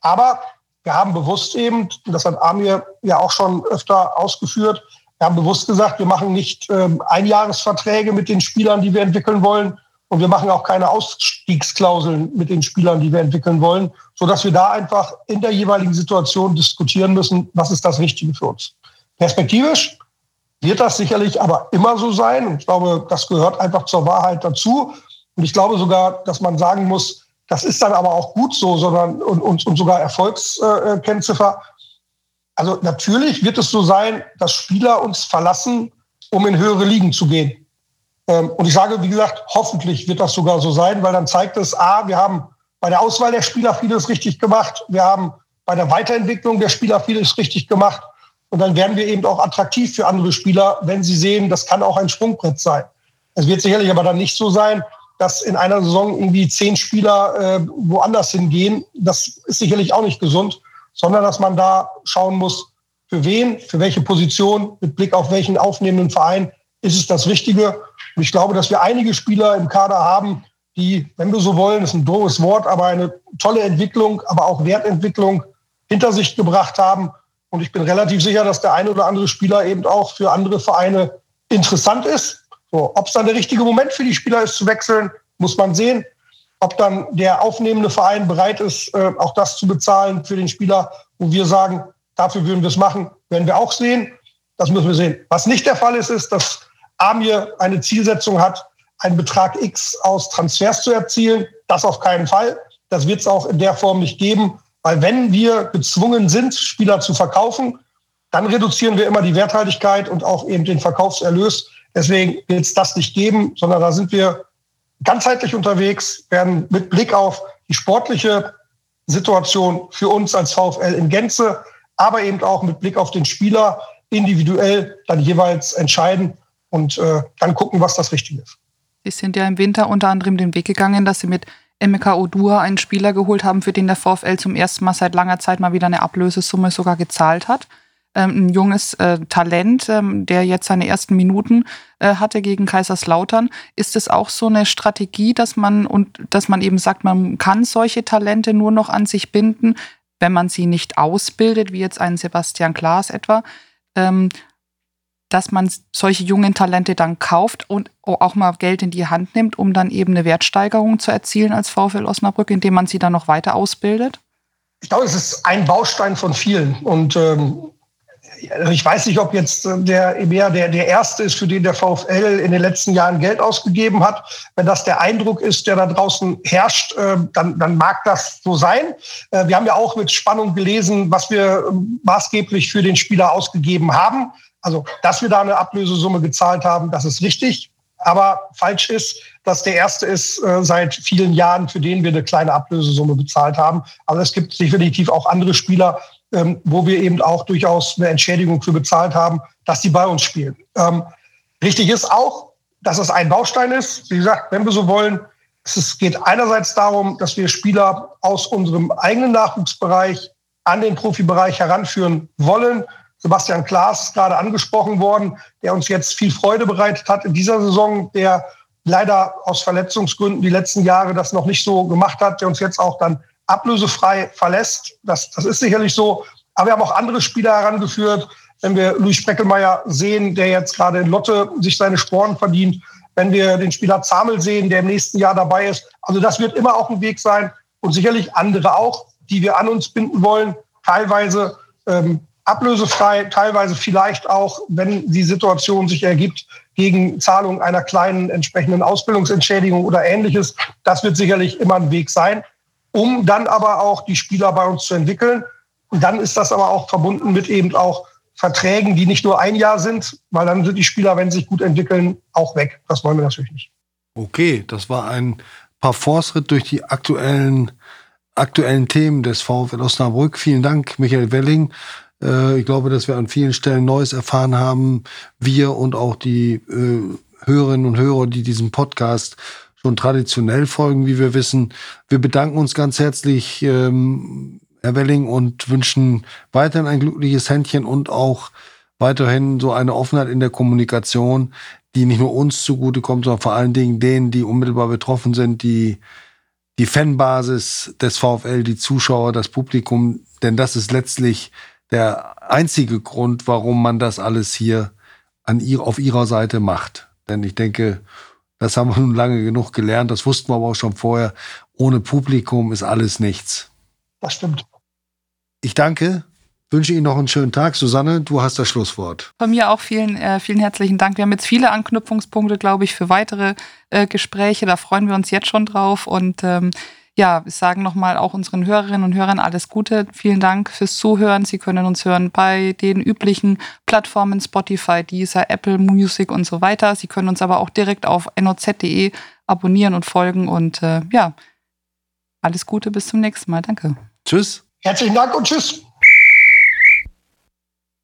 Aber wir haben bewusst eben, das hat Amir ja auch schon öfter ausgeführt, wir haben bewusst gesagt, wir machen nicht ähm, Einjahresverträge mit den Spielern, die wir entwickeln wollen. Und wir machen auch keine Ausstiegsklauseln mit den Spielern, die wir entwickeln wollen, sodass wir da einfach in der jeweiligen Situation diskutieren müssen, was ist das Richtige für uns. Perspektivisch wird das sicherlich aber immer so sein. Und ich glaube, das gehört einfach zur Wahrheit dazu. Und ich glaube sogar, dass man sagen muss, das ist dann aber auch gut so, sondern und, und, und sogar Erfolgskennziffer. Also natürlich wird es so sein, dass Spieler uns verlassen, um in höhere Ligen zu gehen. Ähm, und ich sage, wie gesagt, hoffentlich wird das sogar so sein, weil dann zeigt es, a, wir haben bei der Auswahl der Spieler vieles richtig gemacht, wir haben bei der Weiterentwicklung der Spieler vieles richtig gemacht und dann werden wir eben auch attraktiv für andere Spieler, wenn sie sehen, das kann auch ein Sprungbrett sein. Es wird sicherlich aber dann nicht so sein, dass in einer Saison irgendwie zehn Spieler äh, woanders hingehen. Das ist sicherlich auch nicht gesund, sondern dass man da schauen muss, für wen, für welche Position, mit Blick auf welchen aufnehmenden Verein ist es das Richtige. Und ich glaube, dass wir einige Spieler im Kader haben, die, wenn wir so wollen, ist ein doofes Wort, aber eine tolle Entwicklung, aber auch Wertentwicklung hinter sich gebracht haben. Und ich bin relativ sicher, dass der eine oder andere Spieler eben auch für andere Vereine interessant ist. So, Ob es dann der richtige Moment für die Spieler ist zu wechseln, muss man sehen. Ob dann der aufnehmende Verein bereit ist, äh, auch das zu bezahlen für den Spieler, wo wir sagen, dafür würden wir es machen, werden wir auch sehen. Das müssen wir sehen. Was nicht der Fall ist, ist, dass Amir eine Zielsetzung hat, einen Betrag X aus Transfers zu erzielen. Das auf keinen Fall. Das wird es auch in der Form nicht geben. Weil wenn wir gezwungen sind, Spieler zu verkaufen, dann reduzieren wir immer die Werthaltigkeit und auch eben den Verkaufserlös. Deswegen wird es das nicht geben, sondern da sind wir ganzheitlich unterwegs, werden mit Blick auf die sportliche Situation für uns als VfL in Gänze, aber eben auch mit Blick auf den Spieler individuell dann jeweils entscheiden und äh, dann gucken, was das Richtige ist. Sie sind ja im Winter unter anderem den Weg gegangen, dass Sie mit MK Odua einen Spieler geholt haben, für den der VfL zum ersten Mal seit langer Zeit mal wieder eine Ablösesumme sogar gezahlt hat. Ähm, ein junges äh, Talent, ähm, der jetzt seine ersten Minuten äh, hatte gegen Kaiserslautern. Ist es auch so eine Strategie, dass man und dass man eben sagt, man kann solche Talente nur noch an sich binden, wenn man sie nicht ausbildet, wie jetzt einen Sebastian Klaas etwa? Ähm, dass man solche jungen Talente dann kauft und auch mal Geld in die Hand nimmt, um dann eben eine Wertsteigerung zu erzielen als VfL Osnabrück, indem man sie dann noch weiter ausbildet? Ich glaube, es ist ein Baustein von vielen. Und ähm, ich weiß nicht, ob jetzt der EMEA der, der erste ist, für den der VfL in den letzten Jahren Geld ausgegeben hat. Wenn das der Eindruck ist, der da draußen herrscht, äh, dann, dann mag das so sein. Äh, wir haben ja auch mit Spannung gelesen, was wir äh, maßgeblich für den Spieler ausgegeben haben. Also, dass wir da eine Ablösesumme gezahlt haben, das ist richtig. Aber falsch ist, dass der erste ist äh, seit vielen Jahren, für den wir eine kleine Ablösesumme bezahlt haben. Aber es gibt definitiv auch andere Spieler, ähm, wo wir eben auch durchaus eine Entschädigung für bezahlt haben, dass die bei uns spielen. Ähm, richtig ist auch, dass es ein Baustein ist. Wie gesagt, wenn wir so wollen, es geht einerseits darum, dass wir Spieler aus unserem eigenen Nachwuchsbereich an den Profibereich heranführen wollen Sebastian Klaas ist gerade angesprochen worden, der uns jetzt viel Freude bereitet hat in dieser Saison, der leider aus Verletzungsgründen die letzten Jahre das noch nicht so gemacht hat, der uns jetzt auch dann ablösefrei verlässt. Das, das ist sicherlich so. Aber wir haben auch andere Spieler herangeführt. Wenn wir Luis Spreckelmeier sehen, der jetzt gerade in Lotte sich seine Sporen verdient, wenn wir den Spieler Zamel sehen, der im nächsten Jahr dabei ist. Also das wird immer auch ein Weg sein und sicherlich andere auch, die wir an uns binden wollen. Teilweise ähm, ablösefrei, teilweise vielleicht auch, wenn die Situation sich ergibt, gegen Zahlung einer kleinen entsprechenden Ausbildungsentschädigung oder ähnliches. Das wird sicherlich immer ein Weg sein, um dann aber auch die Spieler bei uns zu entwickeln. Und dann ist das aber auch verbunden mit eben auch Verträgen, die nicht nur ein Jahr sind, weil dann sind die Spieler, wenn sie sich gut entwickeln, auch weg. Das wollen wir natürlich nicht. Okay, das war ein Parforce-Ritt durch die aktuellen, aktuellen Themen des VfL Osnabrück. Vielen Dank, Michael Welling. Äh, ich glaube, dass wir an vielen Stellen Neues erfahren haben. Wir und auch die äh, Hörerinnen und Hörer, die diesem Podcast schon traditionell folgen, wie wir wissen. Wir bedanken uns ganz herzlich, ähm, Herr Welling, und wünschen weiterhin ein glückliches Händchen und auch weiterhin so eine Offenheit in der Kommunikation, die nicht nur uns zugutekommt, sondern vor allen Dingen denen, die unmittelbar betroffen sind, die die Fanbasis des VfL, die Zuschauer, das Publikum, denn das ist letztlich der einzige Grund, warum man das alles hier an ihr, auf ihrer Seite macht. Denn ich denke, das haben wir nun lange genug gelernt, das wussten wir aber auch schon vorher. Ohne Publikum ist alles nichts. Das stimmt. Ich danke, wünsche Ihnen noch einen schönen Tag. Susanne, du hast das Schlusswort. Von mir auch vielen, äh, vielen herzlichen Dank. Wir haben jetzt viele Anknüpfungspunkte, glaube ich, für weitere äh, Gespräche. Da freuen wir uns jetzt schon drauf. Und ähm, ja, wir sagen nochmal auch unseren Hörerinnen und Hörern alles Gute. Vielen Dank fürs Zuhören. Sie können uns hören bei den üblichen Plattformen Spotify, Deezer, Apple Music und so weiter. Sie können uns aber auch direkt auf noz.de abonnieren und folgen. Und äh, ja, alles Gute, bis zum nächsten Mal. Danke. Tschüss. Herzlichen Dank und tschüss.